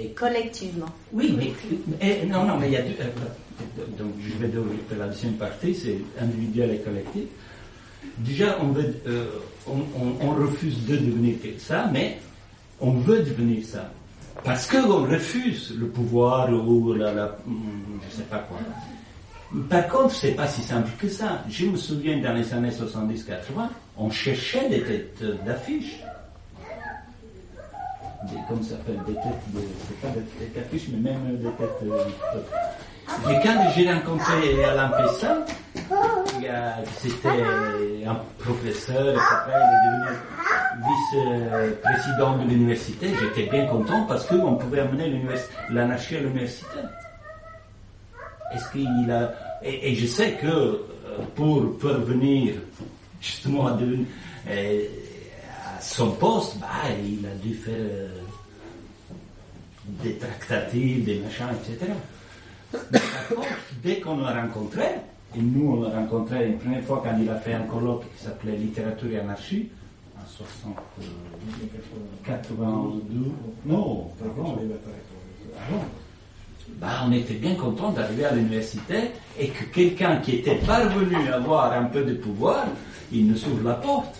Et collectivement. Oui, mais non, non, mais il y a deux. euh, donc je vais de, de la deuxième partie, c'est individuel et collectif. Déjà, euh, on, refuse de devenir ça, mais on veut devenir ça. Parce qu'on refuse le pouvoir ou la, la je sais pas quoi. Par contre, c'est pas si simple que ça. Je me souviens dans les années 70-80, on cherchait des têtes d'affiches. Des, comment ça s'appelle Des têtes de, pas des têtes d'affiches, mais même des têtes Et quand j'ai rencontré Alain Pessin, c'était un professeur, il est devenu vice-président de l'université. J'étais bien content parce qu'on pouvait amener l'anarchie à l'université. Est-ce qu'il a et, je sais que euh, pour parvenir justement à, devenir, euh, à son poste, bah, il a dû faire euh, des tractatives, des machins, etc. Mais dès qu'on l'a rencontré, et nous on l'a rencontré une première fois quand il a fait un colloque qui s'appelait Littérature et anarchie, en 60, euh, 82, non, pardon, avant. Bah, on était bien content d'arriver à l'université et que quelqu'un qui était parvenu à avoir un peu de pouvoir, il nous ouvre la porte.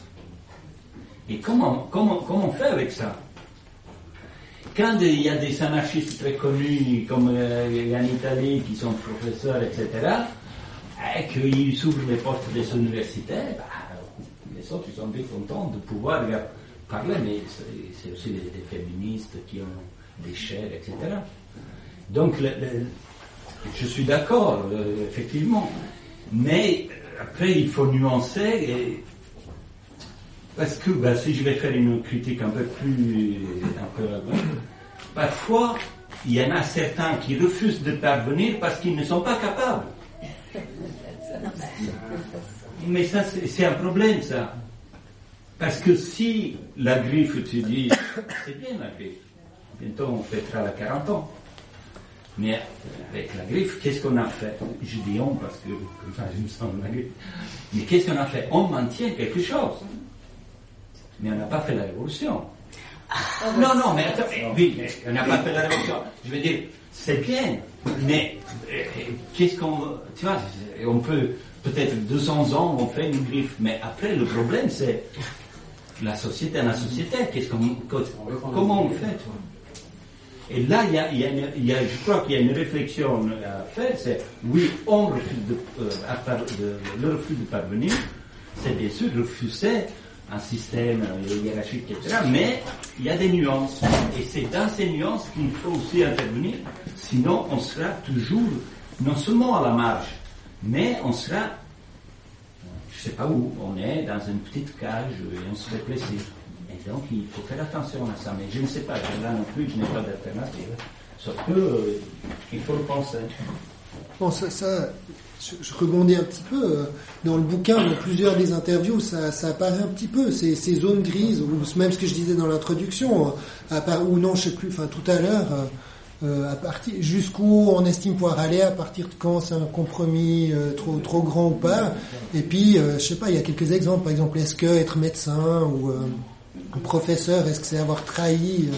Et comment, comment, comment on fait avec ça? Quand il y a des anarchistes très connus, comme euh, en Italie, qui sont professeurs, etc., et qu'ils ouvrent les portes des universités, bah, les autres, sont bien contents de pouvoir parler, mais c'est- aussi des, féministes qui ont des chaires, etc. Donc, je suis d'accord, euh, effectivement. Mais euh, après, il faut nuancer. Parce que ben, si je vais faire une critique un peu plus. Un peu, parfois, il y en a certains qui refusent de parvenir parce qu'ils ne sont pas capables. Mais ça, c'est un problème, ça. Parce que si la griffe, tu dis, c'est bien la griffe. Bientôt, on fêtera la 40 ans. Mais avec la griffe, qu'est-ce qu'on a fait? Je dis on parce que comme ça je me sens la griffe. Mais qu'est-ce qu'on a fait? On maintient quelque chose. Mais on n'a pas fait la révolution. Non, non, mais attends, mais oui, mais on n'a pas fait la révolution. Je veux dire, c'est bien, mais euh, qu'est-ce qu'on. Tu vois, on peut, peut-être 200 ans, on fait une griffe, mais après, le problème, c'est la société, la société, qu'est-ce qu'on. Comment on fait, tu vois et là, il y a, y a je crois qu'il y a une réflexion à faire, c'est oui, on refuse de, euh, de- le refus de parvenir, c'est bien sûr refuser un système euh, hiérarchique, etc. Mais il y a des nuances. Et c'est dans ces nuances qu'il faut aussi intervenir, sinon on sera toujours, non seulement à la marge, mais on sera, je sais pas où, on est dans une petite cage et on se fait plaisir. Et donc il faut faire attention à ça. Mais je ne sais pas, là non plus, je n'ai pas d'alternative. Sauf que euh, il faut le penser. Bon, ça, ça, je, je rebondis un petit peu. euh, Dans le bouquin, dans plusieurs des interviews, ça, ça apparaît un petit peu, ces, ces zones grises, ou même ce que je disais dans l'introduction, euh, ou non, je sais plus, enfin tout à l'heure, euh, euh, à partir jusqu'où on estime pouvoir aller, à partir de quand c'est un compromis euh, trop trop grand ou pas. Et puis, euh, je sais pas, il y a quelques exemples. Par exemple, est-ce que être médecin ou professeur, est-ce que c'est avoir trahi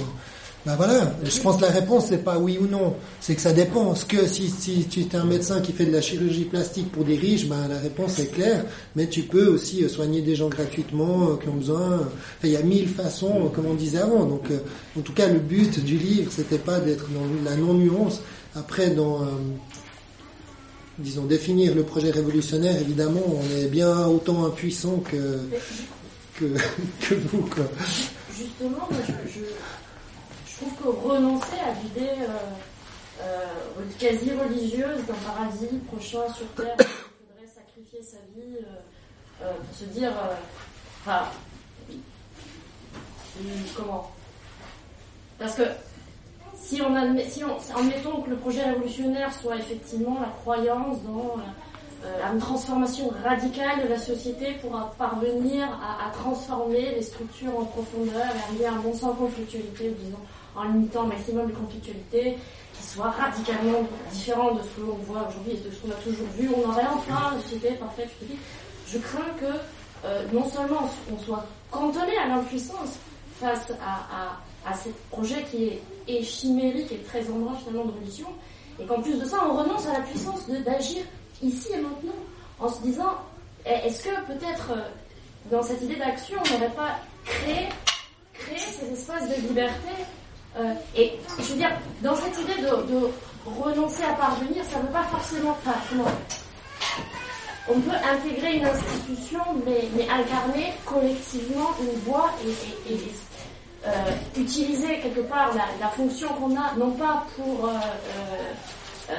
ben voilà, je pense que la réponse c'est pas oui ou non, c'est que ça dépend. Est-ce que si, si tu es un médecin qui fait de la chirurgie plastique pour des riches, ben la réponse est claire, mais tu peux aussi euh, soigner des gens gratuitement euh, qui ont besoin. Enfin, il y a mille façons, euh, comme on disait avant. Donc, euh, en tout cas, le but du livre, c'était pas d'être dans la non-nuance. Après, dans, euh, disons, définir le projet révolutionnaire, évidemment, on est bien autant impuissant que que, [laughs] que vous, quoi. Justement, moi, je trouve que renoncer à l'idée euh, euh, quasi religieuse d'un paradis prochain sur Terre, il faudrait sacrifier sa vie euh, pour se dire, enfin, comment? Parce que si on admet, si on, admettons que le projet révolutionnaire soit effectivement la croyance dans une transformation radicale de la société pour parvenir à, transformer les structures en profondeur et arriver à un bon sans conflictualité, disons en limitant au maximum les conflictualités, qui soit radicalement différent de ce que l'on voit aujourd'hui et de ce qu'on a toujours vu. On aurait enfin une société parfaite, utopique. Je crains que euh, non seulement on soit cantonné à l'impuissance face à, à, à ce projet qui est, chimérique et très droit finalement de religion, et qu'en plus de ça, on renonce à la puissance d'agir ici et maintenant, en se disant, est-ce que peut-être euh, dans cette idée d'action, on n'aurait pas créé, créer ces espaces de liberté. Euh, et je veux dire, dans cette idée de, renoncer à parvenir, ça ne veut pas forcément. Enfin, on peut intégrer une institution, mais, incarner collectivement une voix et, euh, utiliser quelque part la, fonction qu'on a, non pas pour euh,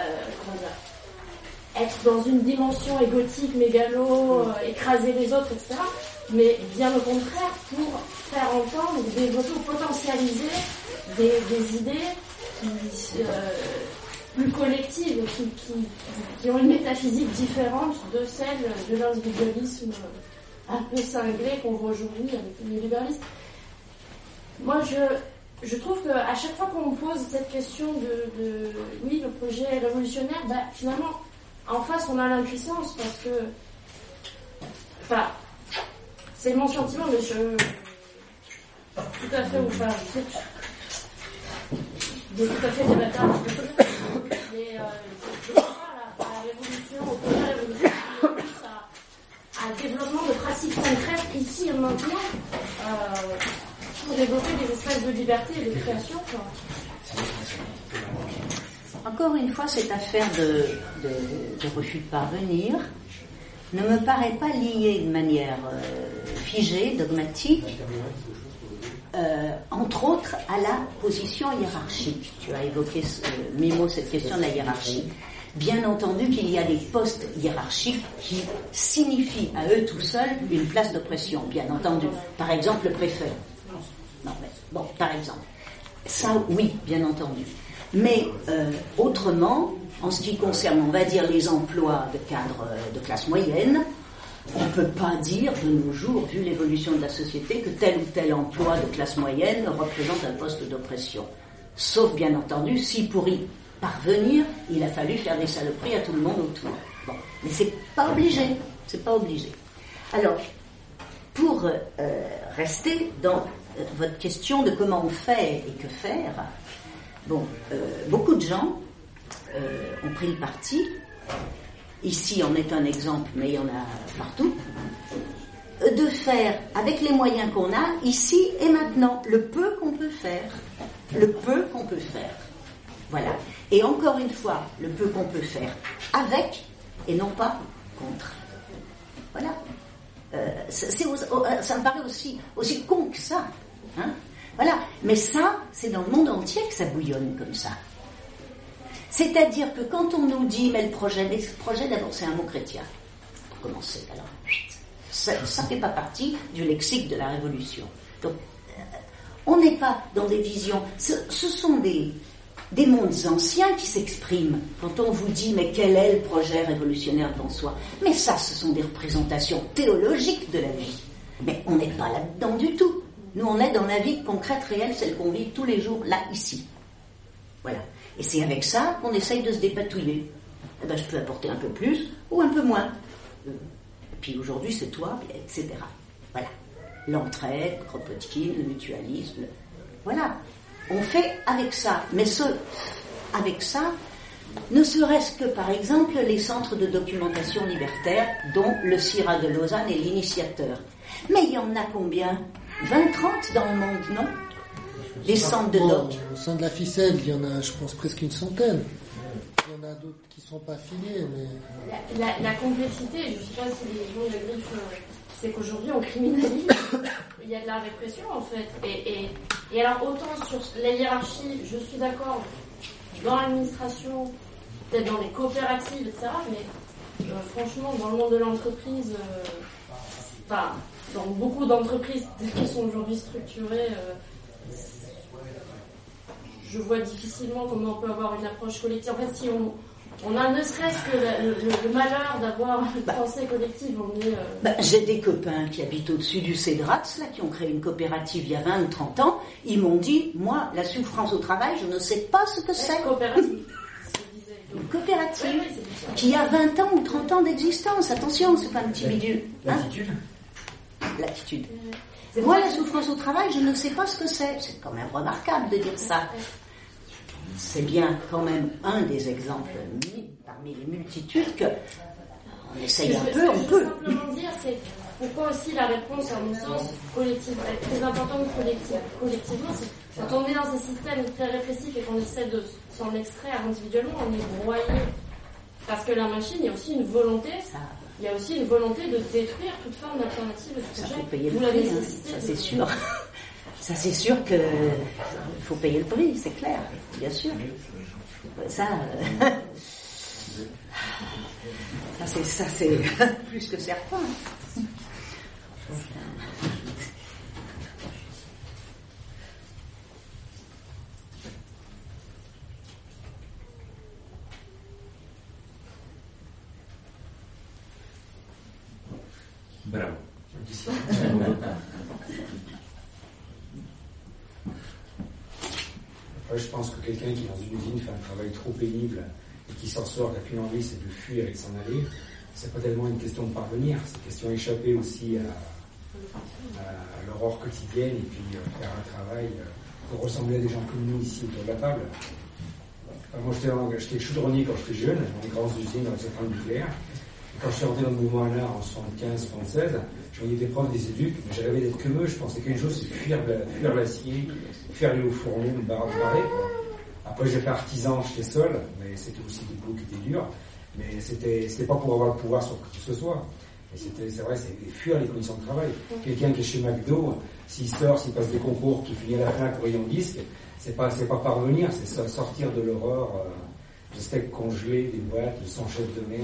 être dans une dimension égotique, mégalo, écraser les autres, etc., mais bien au contraire pour faire entendre, développer ou potentialiser des, idées euh, plus collectives, qui, ont une métaphysique différente de celle de l'individualisme un peu cinglé qu'on voit aujourd'hui avec le libéralisme. Moi, je, je trouve qu'à chaque fois qu'on me pose cette question de, oui, le projet révolutionnaire, bah, finalement, en face, on a l'impuissance parce que, enfin, c'est mon sentiment, mais je, tout à fait, ou pas, je- tout à fait des bâtards. Mais euh, je crois à la, la révolution, au projet révolution, qui est plus à, un développement de pratiques concrètes ici et maintenant euh, pour développer des espaces de liberté et de création. Encore une fois, cette affaire de, de- de refus de parvenir ne me paraît pas liée de manière euh, figée, dogmatique, euh, entre autres à la position hiérarchique. Tu as évoqué, euh, Mimo, cette question de la hiérarchie. Bien entendu qu'il y a des postes hiérarchiques qui signifient à eux tout seuls une place d'oppression, bien entendu. Par exemple, le préfet. Non, mais, bon, par exemple. Ça, oui, bien entendu. Mais euh, autrement, en ce qui concerne, on va dire, les emplois de cadres euh, de classe moyenne, on ne peut pas dire de nos jours, vu l'évolution de la société, que tel ou tel emploi de classe moyenne représente un poste d'oppression. Sauf, bien entendu, si pour y parvenir, il a fallu faire des saloperies à tout le monde autour. Mais c'est pas obligé, c'est pas obligé. Alors, pour euh, rester dans euh, votre question de comment on fait et que faire, bon, euh, beaucoup de gens ont pris le parti, ici en est un exemple, mais il y en a partout, de faire avec les moyens qu'on a, ici et maintenant, le peu qu'on peut faire. Le peu qu'on peut faire. Voilà. Et encore une fois, le peu qu'on peut faire avec et non pas contre. Voilà. Euh, euh, ça me paraît aussi, aussi con que ça. hein. voilà. Mais ça, c'est dans le monde entier que ça bouillonne comme ça. C'est-à-dire que quand on nous dit, mais le projet, le d'abord c'est un mot chrétien, pour commencer, alors, ça ne fait pas partie du lexique de la Révolution. Donc, euh, on n'est pas dans des visions, ce, ce sont des, des mondes anciens qui s'expriment quand on vous dit, mais quel est le projet révolutionnaire devant soi? Mais ça, ce sont des représentations théologiques de la vie. Mais on n'est pas là-dedans du tout. Nous, on est dans la vie concrète, réelle, celle qu'on vit tous les jours, là, ici. Voilà. Et c'est avec ça qu'on essaye de se dépatouiller. Eh ben, je peux apporter un peu plus ou un peu moins. Euh, puis aujourd'hui, c'est toi, etc. Voilà. L'entraide, Kropotkin, le mutualisme. Voilà. On fait avec ça. Mais ce, avec ça, ne serait-ce que, par exemple, les centres de documentation libertaire, dont le CIRA de Lausanne est l'initiateur. Mais il y en a combien? 20, 30 dans le monde, non? Les centres de doc. au sein de la ficelle, il y en a, je pense, presque une centaine. Il y en a d'autres qui ne sont pas affiliés, mais La, la- la complexité, je ne sais pas si les gens le griffe, euh, c'est qu'aujourd'hui on criminalise, il y a de la répression en fait. Et, et, et alors autant sur la hiérarchie, je suis d'accord, dans l'administration, peut-être dans les coopératives, etc. Mais euh, franchement, dans le monde de l'entreprise, euh, enfin, dans beaucoup d'entreprises [laughs] qui sont aujourd'hui structurées, euh, je vois difficilement comment on peut avoir une approche collective. En fait, si on, on a ne serait-ce que le, le- le malheur d'avoir une pensée collective, on est. euh, Bah, J'ai des copains qui habitent au-dessus du Cédrats, là, qui ont créé une coopérative il y a 20 ou 30 ans. Ils m'ont dit, moi, la souffrance au travail, je ne sais pas ce que c'est. coopérative. Une coopérative Oui, oui, qui a 20 ans ou 30 ans d'existence. Attention, c'est pas un petit bidule. hein. L'attitude L'attitude. Moi, la souffrance au travail, je ne sais pas ce que c'est. C'est quand même remarquable de dire ça. C'est bien quand même un des exemples mi- parmi les multitudes que on essaye un peu, je on peut. simplement dire, c'est pourquoi aussi la réponse, à mon sens, collective, est très importante collective, collectivement, c'est quand on est dans un système très répressif et qu'on essaie de s'en extraire individuellement, on est broyé. Parce que la machine, il y a aussi une volonté, il y a aussi une volonté de détruire toute forme d'alternative Vous l'avez hein. ça c'est sûr. Ça c'est sûr que il faut payer le prix, c'est clair, bien sûr. Ça, euh, [laughs] ça c'est ça c'est [laughs] plus que certain. Bravo. [laughs] Je pense que quelqu'un qui, dans une usine, fait un travail trop pénible et qui s'en sort, n'a qu'une envie, c'est de fuir et de s'en aller, c'est pas tellement une question de parvenir, c'est une question d'échapper aussi à, l'aurore quotidienne et puis euh, faire un travail euh, pour ressembler à des gens comme nous ici autour de la table. Moi, j'étais j'étais chaudronnier quand j'étais jeune, dans les grandes usines, dans les centrales nucléaires. Quand je suis rentré dans le mouvement ANA en 75, 76, je voyais des profs, des éduques, mais j'avais d'être comme eux. Je pensais qu'une chose, c'est fuir, fuir l'acier, faire les hauts fourneaux, barrer. Après, j'ai fait artisan, j'étais seul, mais c'était aussi des boulots qui étaient durs. Mais c'était, c'était pas pour avoir le pouvoir sur qui que ce soit. Et c'était, c'est vrai, c'est fuir les conditions de travail. Quelqu'un qui est chez McDo, s'il sort, s'il passe des concours, qui finit à la fin rayon disque, c'est pas, c'est pas parvenir, c'est so- sortir de l'horreur, de steak congelé, des boîtes, de son chef de merde.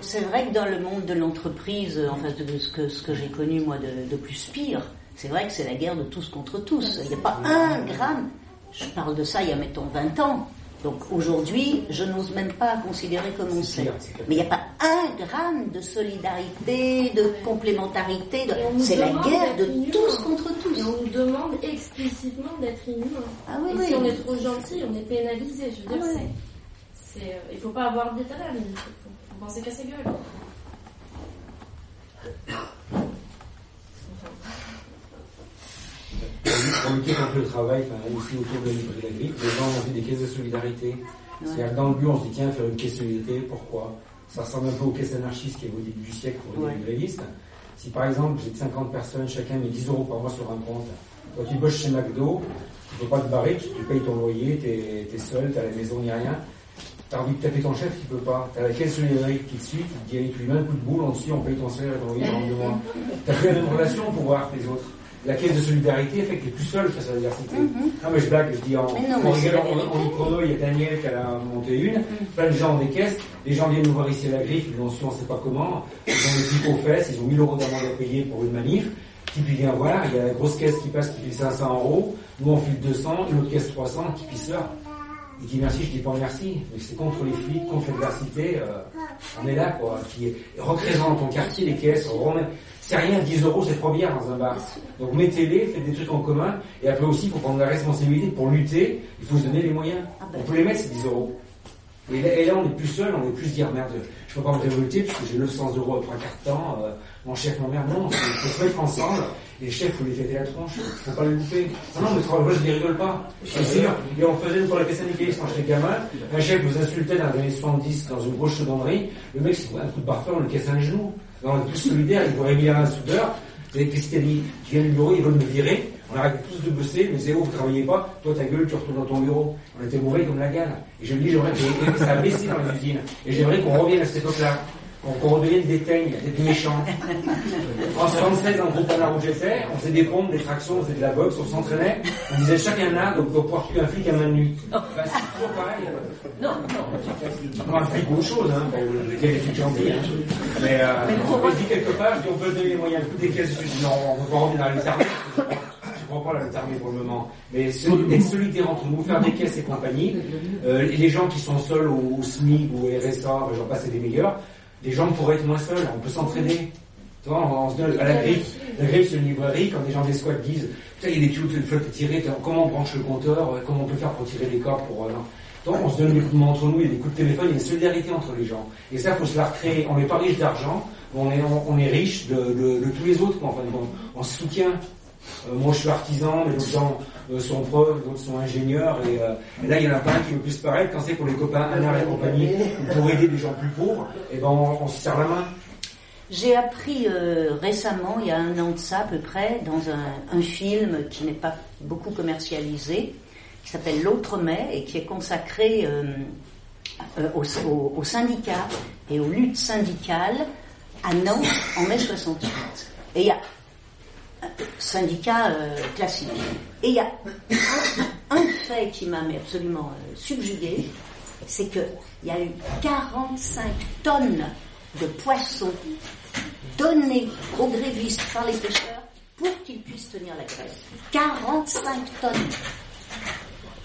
C'est vrai que dans le monde de l'entreprise, en fait, de ce que, ce que j'ai connu moi de, de plus pire, c'est vrai que c'est la guerre de tous contre tous. Il n'y a pas un gramme. Je parle de ça il y a mettons 20 ans. Donc aujourd'hui, je n'ose même pas considérer comme on C'est sait. Mais il n'y a pas un gramme de solidarité, de complémentarité. de- C'est la guerre de tous contre tous. Et on nous demande explicitement d'être inhumain. Ah oui, et oui. si on est trop gentil, on est pénalisé. Je veux dire, Ah c'est, euh, il faut pas avoir d'état d'âme. Il faut, faut penser qu'à ses gueules. Pour lutter contre le travail, enfin, aussi autour de la librairie les gens ont fait des caisses de solidarité. C'est-à-dire que dans le but, on se dit, tiens, faire une caisse de solidarité, pourquoi? Ça ressemble un peu aux caisses anarchistes qu'il y avait au début du siècle pour les Ouais. grévistes. Si par exemple, j'ai 50 personnes, chacun met 10 euros par mois sur un compte, toi tu bosses chez McDo, tu peux pas te barrer, tu, tu payes ton loyer, t'es es seul, t'as la maison, ni rien. T'as envie de taper ton chef, tu peux pas. T'as la caisse solidaire qui te suit, qui te dit, tu lui mets un coup de boule, en dessus, on paye ton salaire et pendant deux mois. T'as plus la même relation pour voir les autres. La caisse de solidarité fait que t'es plus seul face à l'adversité. Non mais je blague, je dis en, Mais non, en mais rigolant, en, il y a Daniel qui a monté une, plein de gens ont des caisses, les gens viennent nous voir ici à la griffe, ils l'ont su on sait pas comment, ils ont des types aux fesses, ils ont 1000 euros d'amende à payer pour une manif, qui puis vient voir, il y a la grosse caisse qui passe qui file 500 euros, nous on file 200, une autre caisse 300, qui puis sort. Il dit merci, je dis pas merci, mais c'est contre les flics, contre l'adversité, euh, on est là quoi, qui représente ton quartier, les caisses, on remet- c'est rien, 10 euros c'est trois bières dans un bar. Donc mettez-les, faites des trucs en commun, et après aussi faut prendre la responsabilité pour lutter, il faut se donner les moyens. Ah ben. On peut les mettre ces 10 euros. Et là, et là, on est plus seul, on est plus dire merde, je peux pas me révolter parce que j'ai 900 euros après un quart de temps, euh, mon chef m'emmerde. Non, il faut se mettre ensemble, les chefs, faut les fêter la tronche, faut pas le louper. Non, non, mais moi je les rigole pas. C'est sûr. Et on faisait la caisse syndicaliste quand j'étais gamin, un chef vous insultait dans les années 70 dans une grosse chaudronnerie, le mec c'est un coup de barfeur, on le casse un genou. On est plus solidaires, il vous mis un soudeur, vous savez, qu'est-ce qu'il a dit Tu viens du bureau, ils veulent me virer, on arrête tous de bosser, mais c'est oh, vous travaillez pas, toi ta gueule, tu retournes dans ton bureau. On était mauvais comme la gale. Et je me dis, j'aimerais que ça baissé dans les usines. Et j'aimerais qu'on revienne à cette époque-là. Qu'on redevienne des teignes, des méchants. [laughs] En 76, en groupe Anna où j'étais, on faisait des pompes, des tractions, on faisait de la boxe, on s'entraînait. On disait chacun là, donc pour pouvoir tuer un flic à main nue. Bah, c'est toujours pareil. Non, non. Non, un flic ou autre chose, hein, pour lesquels les flics gentils. Hein. Mais, euh, on dit quelque part, je dis on peut donner les moyens de. Je dis non, on va pas revenir dans les armées. Je je crois pas à la armée pour le moment. Mais soli- être solidaire entre nous, faire des caisses et compagnie. Euh, les gens qui sont seuls au, au SMIC ou au RSA, j'en passe, c'est des meilleurs. Les gens pourraient être moins seuls, on peut s'entraider. Tu vois, on, on se donne à la grille. La grille, c'est une librairie, quand des gens des squats disent, putain, il y a des tuyaux de flotte à tirer, comment on branche le compteur, euh, comment on peut faire pour tirer les cordes pour, euh. Donc, on se donne des coups de main entre nous, il y a des coups de téléphone, il y a une solidarité entre les gens. Et ça, faut se la recréer. On n'est pas riche d'argent, on est, on, on est riche de, de, de tous les autres, quoi. Enfin, on, on se soutient. Euh, moi, je suis artisan, mais d'autres gens euh, sont profs, d'autres sont ingénieurs. Et, euh, là, il y en a pas un qui veut plus paraître. Quand c'est pour les copains, Anna et compagnie, ou pour aider des gens plus pauvres, et ben, on, se serre la main. J'ai appris récemment, il y a un an de ça à peu près, dans un, un film qui n'est pas beaucoup commercialisé, qui s'appelle L'autre mai et qui est consacré aux, aux- aux syndicats et aux luttes syndicales à Nantes en mai 68. Et il y a syndicat euh, classique. Et il y a un, un fait qui m'a absolument euh, subjugué, c'est qu'il y a eu 45 tonnes de poissons donnés aux grévistes par les pêcheurs pour qu'ils puissent tenir la grève. 45 tonnes.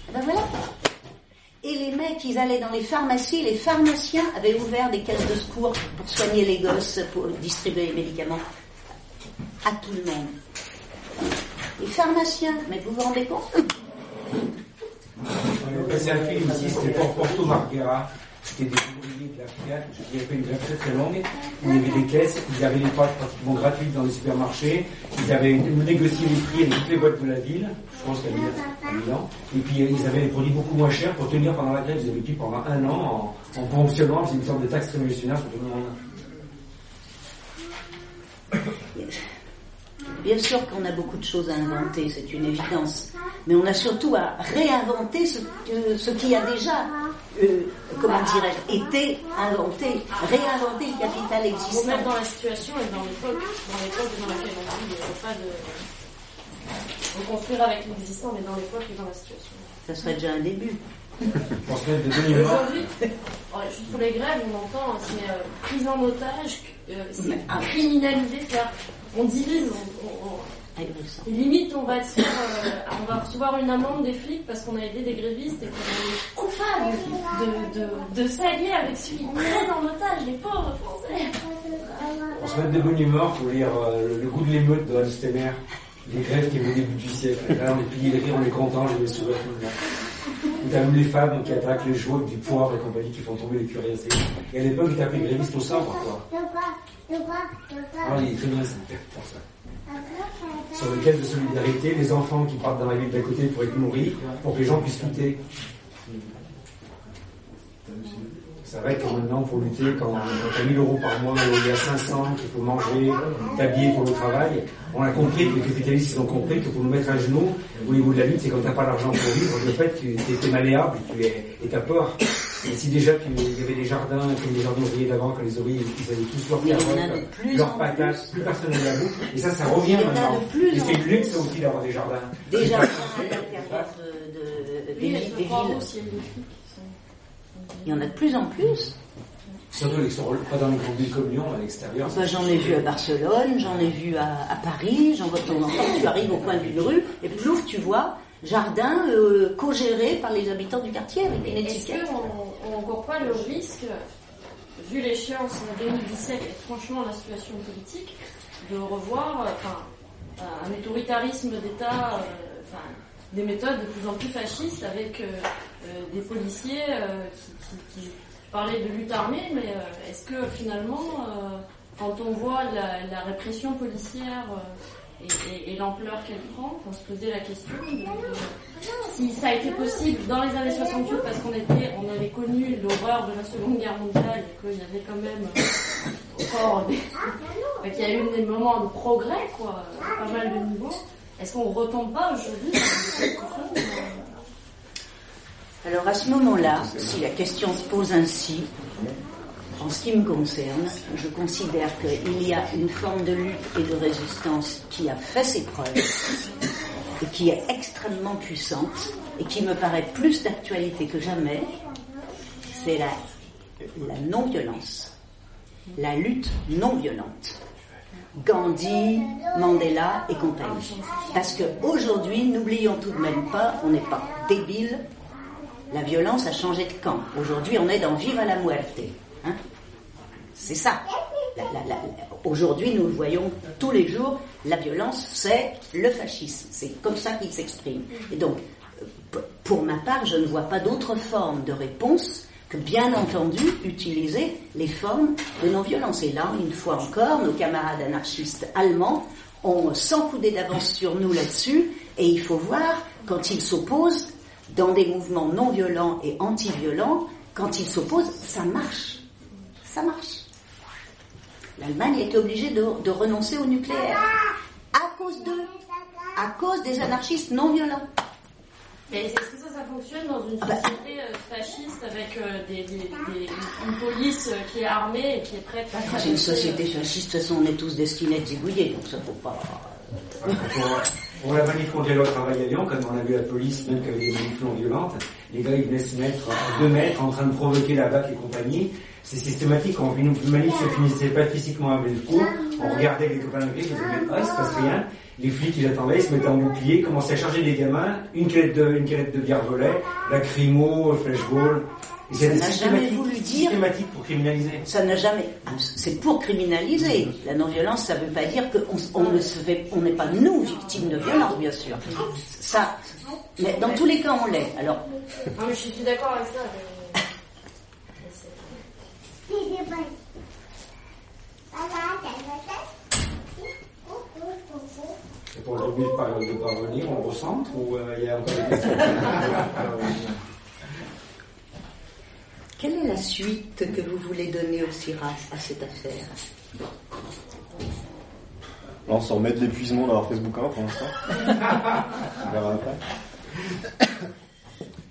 Eh ben voilà. Et les mecs, ils allaient dans les pharmacies, les pharmaciens avaient ouvert des caisses de secours pour soigner les gosses, pour distribuer les médicaments à tout le monde. Les pharmaciens, mais vous vous rendez compte passé un film ici, c'était pour Porto Marghera. C'était des ouvriers de la Fiat, qui avaient fait une grève très très longue, où il y avait des caisses, ils avaient les pâtes pratiquement gratuites dans les supermarchés, ils avaient négocié les prix avec toutes les boîtes de la ville, je pense qu'à Milan, et puis ils avaient des produits beaucoup moins chers pour tenir pendant la grève, ils avaient pris pendant un an en, en ponctionnant, c'est une sorte de taxe révolutionnaire sur tout le monde. Bien sûr qu'on a beaucoup de choses à inventer, c'est une évidence. Mais on a surtout à réinventer ce, que- ce qui a déjà, euh, comment dirais-je, été inventé. Réinventer le capital existant. mettre dans la situation et dans l'époque, dans l'époque dans laquelle on vit, il n'y pas de reconstruire avec l'existant, mais dans l'époque et dans la situation. Ça serait déjà un début. Pour se mettre de bonne humeur. Aujourd'hui, ouais, juste pour les grèves, on entend, c'est euh, prise en otage, euh, c'est ah. criminalisé, c'est-à-dire on divise, on, on- on- et limite on va, faire, euh, on va recevoir une amende des flics parce qu'on a aidé des grévistes et qu'on est coupable de, de, de s'allier avec celui qui prennent en otage les pauvres français. Pour se mettre de bonne humeur, il faut lire euh, le, le goût de l'émeute de Hans Steiner, les grèves qui vont au début du siècle. Là, on est plié les rires, on est content, j'ai des sourires tout le même les femmes qui attaquent les jouets, du poivre et compagnie, qui font tomber les cuirassés. Et à l'époque, ils tapaient les grévistes au sabre, quoi. Très bien, c'est pour ça. Sur les caisses de solidarité, les enfants qui partent dans la ville d'à côté pour être nourris, pour que les gens puissent lutter. Va être comme maintenant pour lutter quand tu as 1000 euros par mois, il y a 500, qu'il faut manger, t'habiller pour le travail. On a compris, les capitalistes ils ont compris que pour nous mettre à genoux au niveau de la lutte, c'est quand t'as pas l'argent pour vivre, le fait tu es malléable tu es, et t'as peur. Et si déjà tu- il y avait des jardins, comme les jardins ouvriers d'avant, quand les ouvriers ils avaient tous leur Mais il y en a carottes, de leurs patates, plus personne n'avait la bouffe. Et ça, ça revient Il maintenant. de plus Et c'est une luxe aussi d'avoir des jardins. Déjà, à l'intérieur de, de- des, elle des villes, aussi, il y en a de plus en plus. Surtout pas dans les grandes villes comme Lyon, à l'extérieur. Enfin, j'en ai vu à Barcelone, j'en ai vu à, à Paris, j'en vois de temps en temps. Tu arrives au coin d'une rue et plouf, tu vois jardin euh, co-géré par les habitants du quartier avec une Est-ce étiquette. qu'on ne court pas le risque, vu l'échéance en 2017 et franchement la situation politique, de revoir euh, un autoritarisme d'État, euh, des méthodes de plus en plus fascistes avec euh, euh, des policiers euh, qui, qui- parlaient de lutte armée, mais euh, est-ce que finalement, euh, quand on voit la, répression policière euh, et, l'ampleur qu'elle prend, on se posait la question de, si ça a été possible dans les années 68 parce qu'on était, on avait connu l'horreur de la Seconde Guerre mondiale et qu'il y avait quand même encore des, [laughs] qu'il y a eu des moments de progrès, quoi, à pas mal de niveaux. Est-ce qu'on retombe pas aujourd'hui dans des discussions, euh, Alors à ce moment-là, si la question se pose ainsi, en ce qui me concerne, je considère qu'il y a une forme de lutte et de résistance qui a fait ses preuves et qui est extrêmement puissante et qui me paraît plus d'actualité que jamais, c'est la, non-violence, la lutte non-violente. Gandhi, Mandela et compagnie. Parce qu'aujourd'hui, n'oublions tout de même pas, on n'est pas débile, la violence a changé de camp. Aujourd'hui, on est dans Viva la muerte. Hein c'est ça. Aujourd'hui, nous le voyons tous les jours, la violence, c'est le fascisme. C'est comme ça qu'il s'exprime. Et donc, euh, pour ma part, je ne vois pas d'autre forme de réponse que, bien entendu, utiliser les formes de non-violence. Et là, une fois encore, nos camarades anarchistes allemands ont 100 coudées d'avance sur nous là-dessus, et il faut voir, quand ils s'opposent, dans des mouvements non violents et anti-violents, quand ils s'opposent, ça marche. Ça marche. L'Allemagne a été obligée de, de renoncer au nucléaire. À cause d'eux. À cause des anarchistes non violents. Mais est-ce que ça, ça fonctionne dans une Ah bah. société euh, fasciste avec euh, des, des- des- une police euh, qui est armée et qui est prête à C'est une société fasciste, de toute façon, on est tous destinés à être zigouillés, donc ça faut pas. Pour, la manif contre les lois travail à Lyon, quand on a vu la police, même avait des manifs non violentes, les gars ils venaient se mettre à deux mètres en train de provoquer la BAC et compagnie. C'est systématique, quand une manif se finissait pas physiquement avec le coup, on regardait les copains de ils disaient ah il se passe rien. Les flics ils attendaient, ils se mettaient en bouclier, commençaient à charger les gamins, une canette de, une de bière volait, lacrymo, flashball. Ça n'a jamais voulu dire- systématique pour criminaliser. Ça n'a jamais. C'est pour criminaliser. La non-violence, ça ne veut pas dire qu'on on ne se fait, on n'est pas nous victimes de violence, bien sûr. Ça, mais dans tous les cas, on l'est. Alors, Non, mais je suis d'accord avec ça. Et pour le début de, par- de parvenir, on le recentre ou euh, il y a encore des questions? [laughs] quelle est la suite que vous voulez donner au CIRA à cette affaire Là, on s'en remet de l'épuisement d'avoir Facebook 1 pour l'instant. [laughs] on verra après.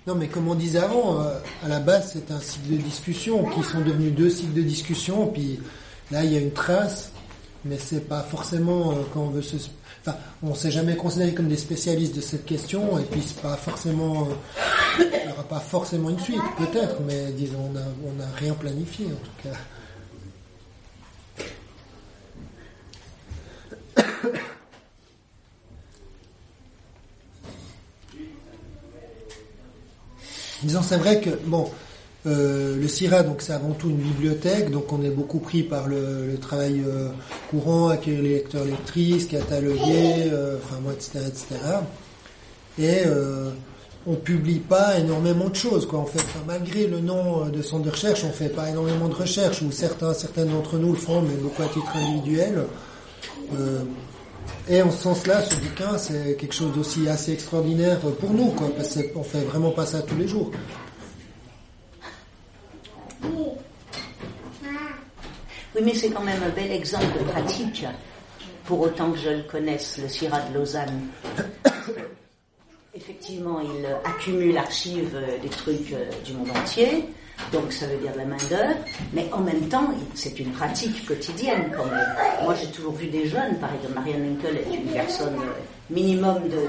Non, mais comme on disait avant, euh, à la base, c'est un cycle de discussion qui sont devenus deux cycles de discussion. Puis là, il y a une trace, mais c'est pas forcément euh, quand on veut se. On s'est jamais considéré comme des spécialistes de cette question, et puis c'est pas forcément. euh, il n'y aura pas forcément une suite, peut-être, mais disons, on a, on a rien planifié en tout cas. [coughs] Disons, c'est vrai que, bon, euh, le CIRA, donc c'est avant tout une bibliothèque, donc on est beaucoup pris par le, travail euh, courant, accueillir les lecteurs lectrices, cataloguer, euh, enfin moi, etc., etc. Et euh, on publie pas énormément de choses, quoi. En fait, malgré le nom de centre de recherche, on fait pas énormément de recherches, ou certains, d'entre nous le font, mais beaucoup à titre individuel. Et en ce sens-là, ce bouquin, c'est quelque chose d'aussi assez extraordinaire pour nous, quoi, parce qu'on fait vraiment pas ça tous les jours. Oui, mais c'est quand même un bel exemple de pratique, pour autant que je le connaisse, le CIRA de Lausanne. Effectivement, il accumule, archive euh, des trucs euh, du monde entier, donc ça veut dire de la main-d'œuvre, mais en même temps, c'est une pratique quotidienne. Moi, j'ai toujours vu des jeunes, par exemple, Marianne Winkel est une personne euh, minimum de,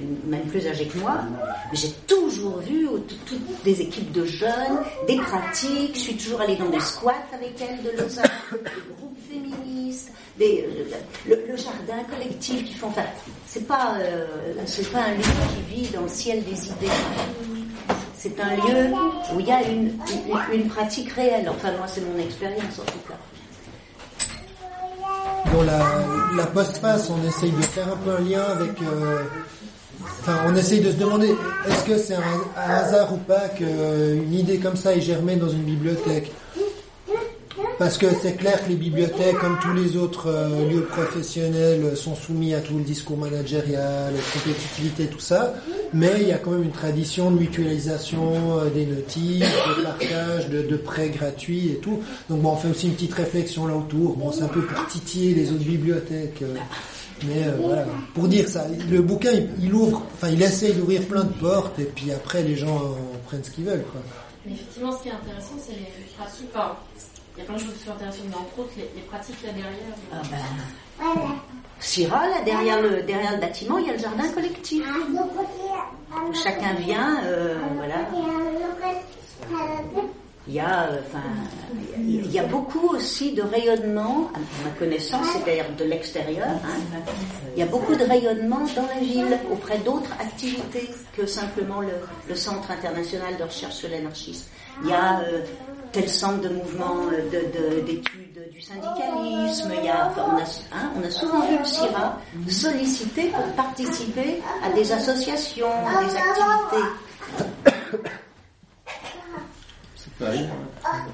[coughs] même plus âgée que moi, mais j'ai toujours vu toutes des équipes de jeunes, des pratiques, je suis toujours allée dans des squats avec elles de Lausanne, [coughs] des groupes féministes, des, le, jardin collectif qui font, enfin, c'est pas, euh, pas un lieu qui vit dans le ciel des idées. C'est un lieu où il y a une, une, une pratique réelle. Enfin, moi, c'est mon expérience en tout cas. Dans la, postface, on essaye de faire un peu un lien avec. euh, Enfin, on essaye de se demander est-ce que c'est un, un hasard ou pas qu'une idée comme ça est germée dans une bibliothèque? Parce que c'est clair que les bibliothèques, comme tous les autres euh, lieux professionnels, sont soumis à tout le discours managérial, compétitivité, tout ça. Mais il y a quand même une tradition de mutualisation euh, des notices, de partage, de, prêts gratuits et tout. Donc bon, on fait aussi une petite réflexion là autour. Bon, c'est un peu pour titiller les autres bibliothèques. euh, mais euh, voilà, pour dire ça, le bouquin, il, il ouvre, enfin, il essaye d'ouvrir plein de portes et puis après les gens en prennent ce qu'ils veulent, quoi. Mais effectivement, ce qui est intéressant, c'est les pratiques. Enfin, il y a plein de choses qui sont intéressantes, mais entre autres, les, les pratiques là derrière. Ah ben, Syrah, là, derrière le, derrière le bâtiment, il y a le jardin collectif. Où chacun vient, euh, voilà. Il y a, euh, enfin, il y a beaucoup aussi de rayonnement, à ma connaissance, c'est d'ailleurs de l'extérieur. hein. Il y a beaucoup de rayonnement dans la ville auprès d'autres activités que simplement le, le Centre international de recherche sur l'anarchisme. Il y a euh, tel centre de mouvement euh, de- de- d'études du syndicalisme. Il y a, enfin, on, a, hein, on a souvent vu le CIRA sollicité pour participer à des associations, à des activités.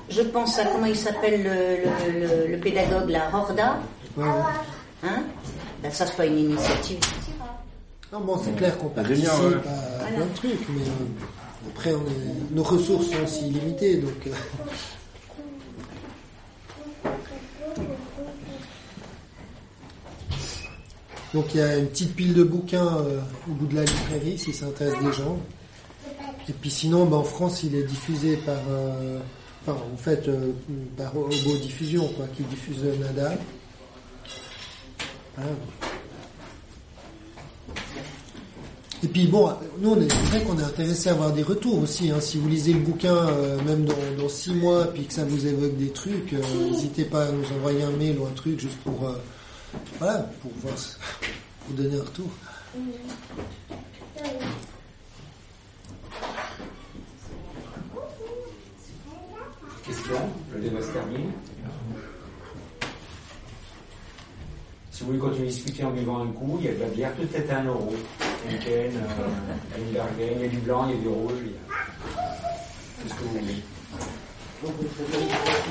Je pense à comment il s'appelle le, le- le- le pédagogue, la ouais. Hein? Ben, ça, c'est pas une initiative. Non, bon, c'est clair qu'on Un participe à plein de trucs, mais euh, après, nos ressources sont aussi limitées, donc. Euh. Donc il y a une petite pile de bouquins euh, au bout de la librairie si ça intéresse des gens. Et puis sinon, ben, en France, il est diffusé par, euh, en fait, euh, par Obo Diffusion, quoi, qui diffuse Nada. Voilà. Et puis bon, nous, on est, c'est vrai qu'on est intéressé à avoir des retours aussi. hein. Si vous lisez le bouquin, euh, même dans, dans six mois, puis que ça vous évoque des trucs, euh, n'hésitez pas à nous envoyer un mail ou un truc juste pour, euh, voilà, pour donner un retour. Question, le débat. Si vous voulez continuer à discuter en buvant un coup, il y a de la bière peut-être à un euro. Henken, euh, il y a du blanc, il y a du rouge, il y a tout ce que vous voulez.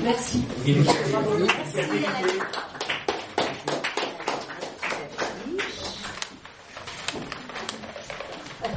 Merci. Initiative.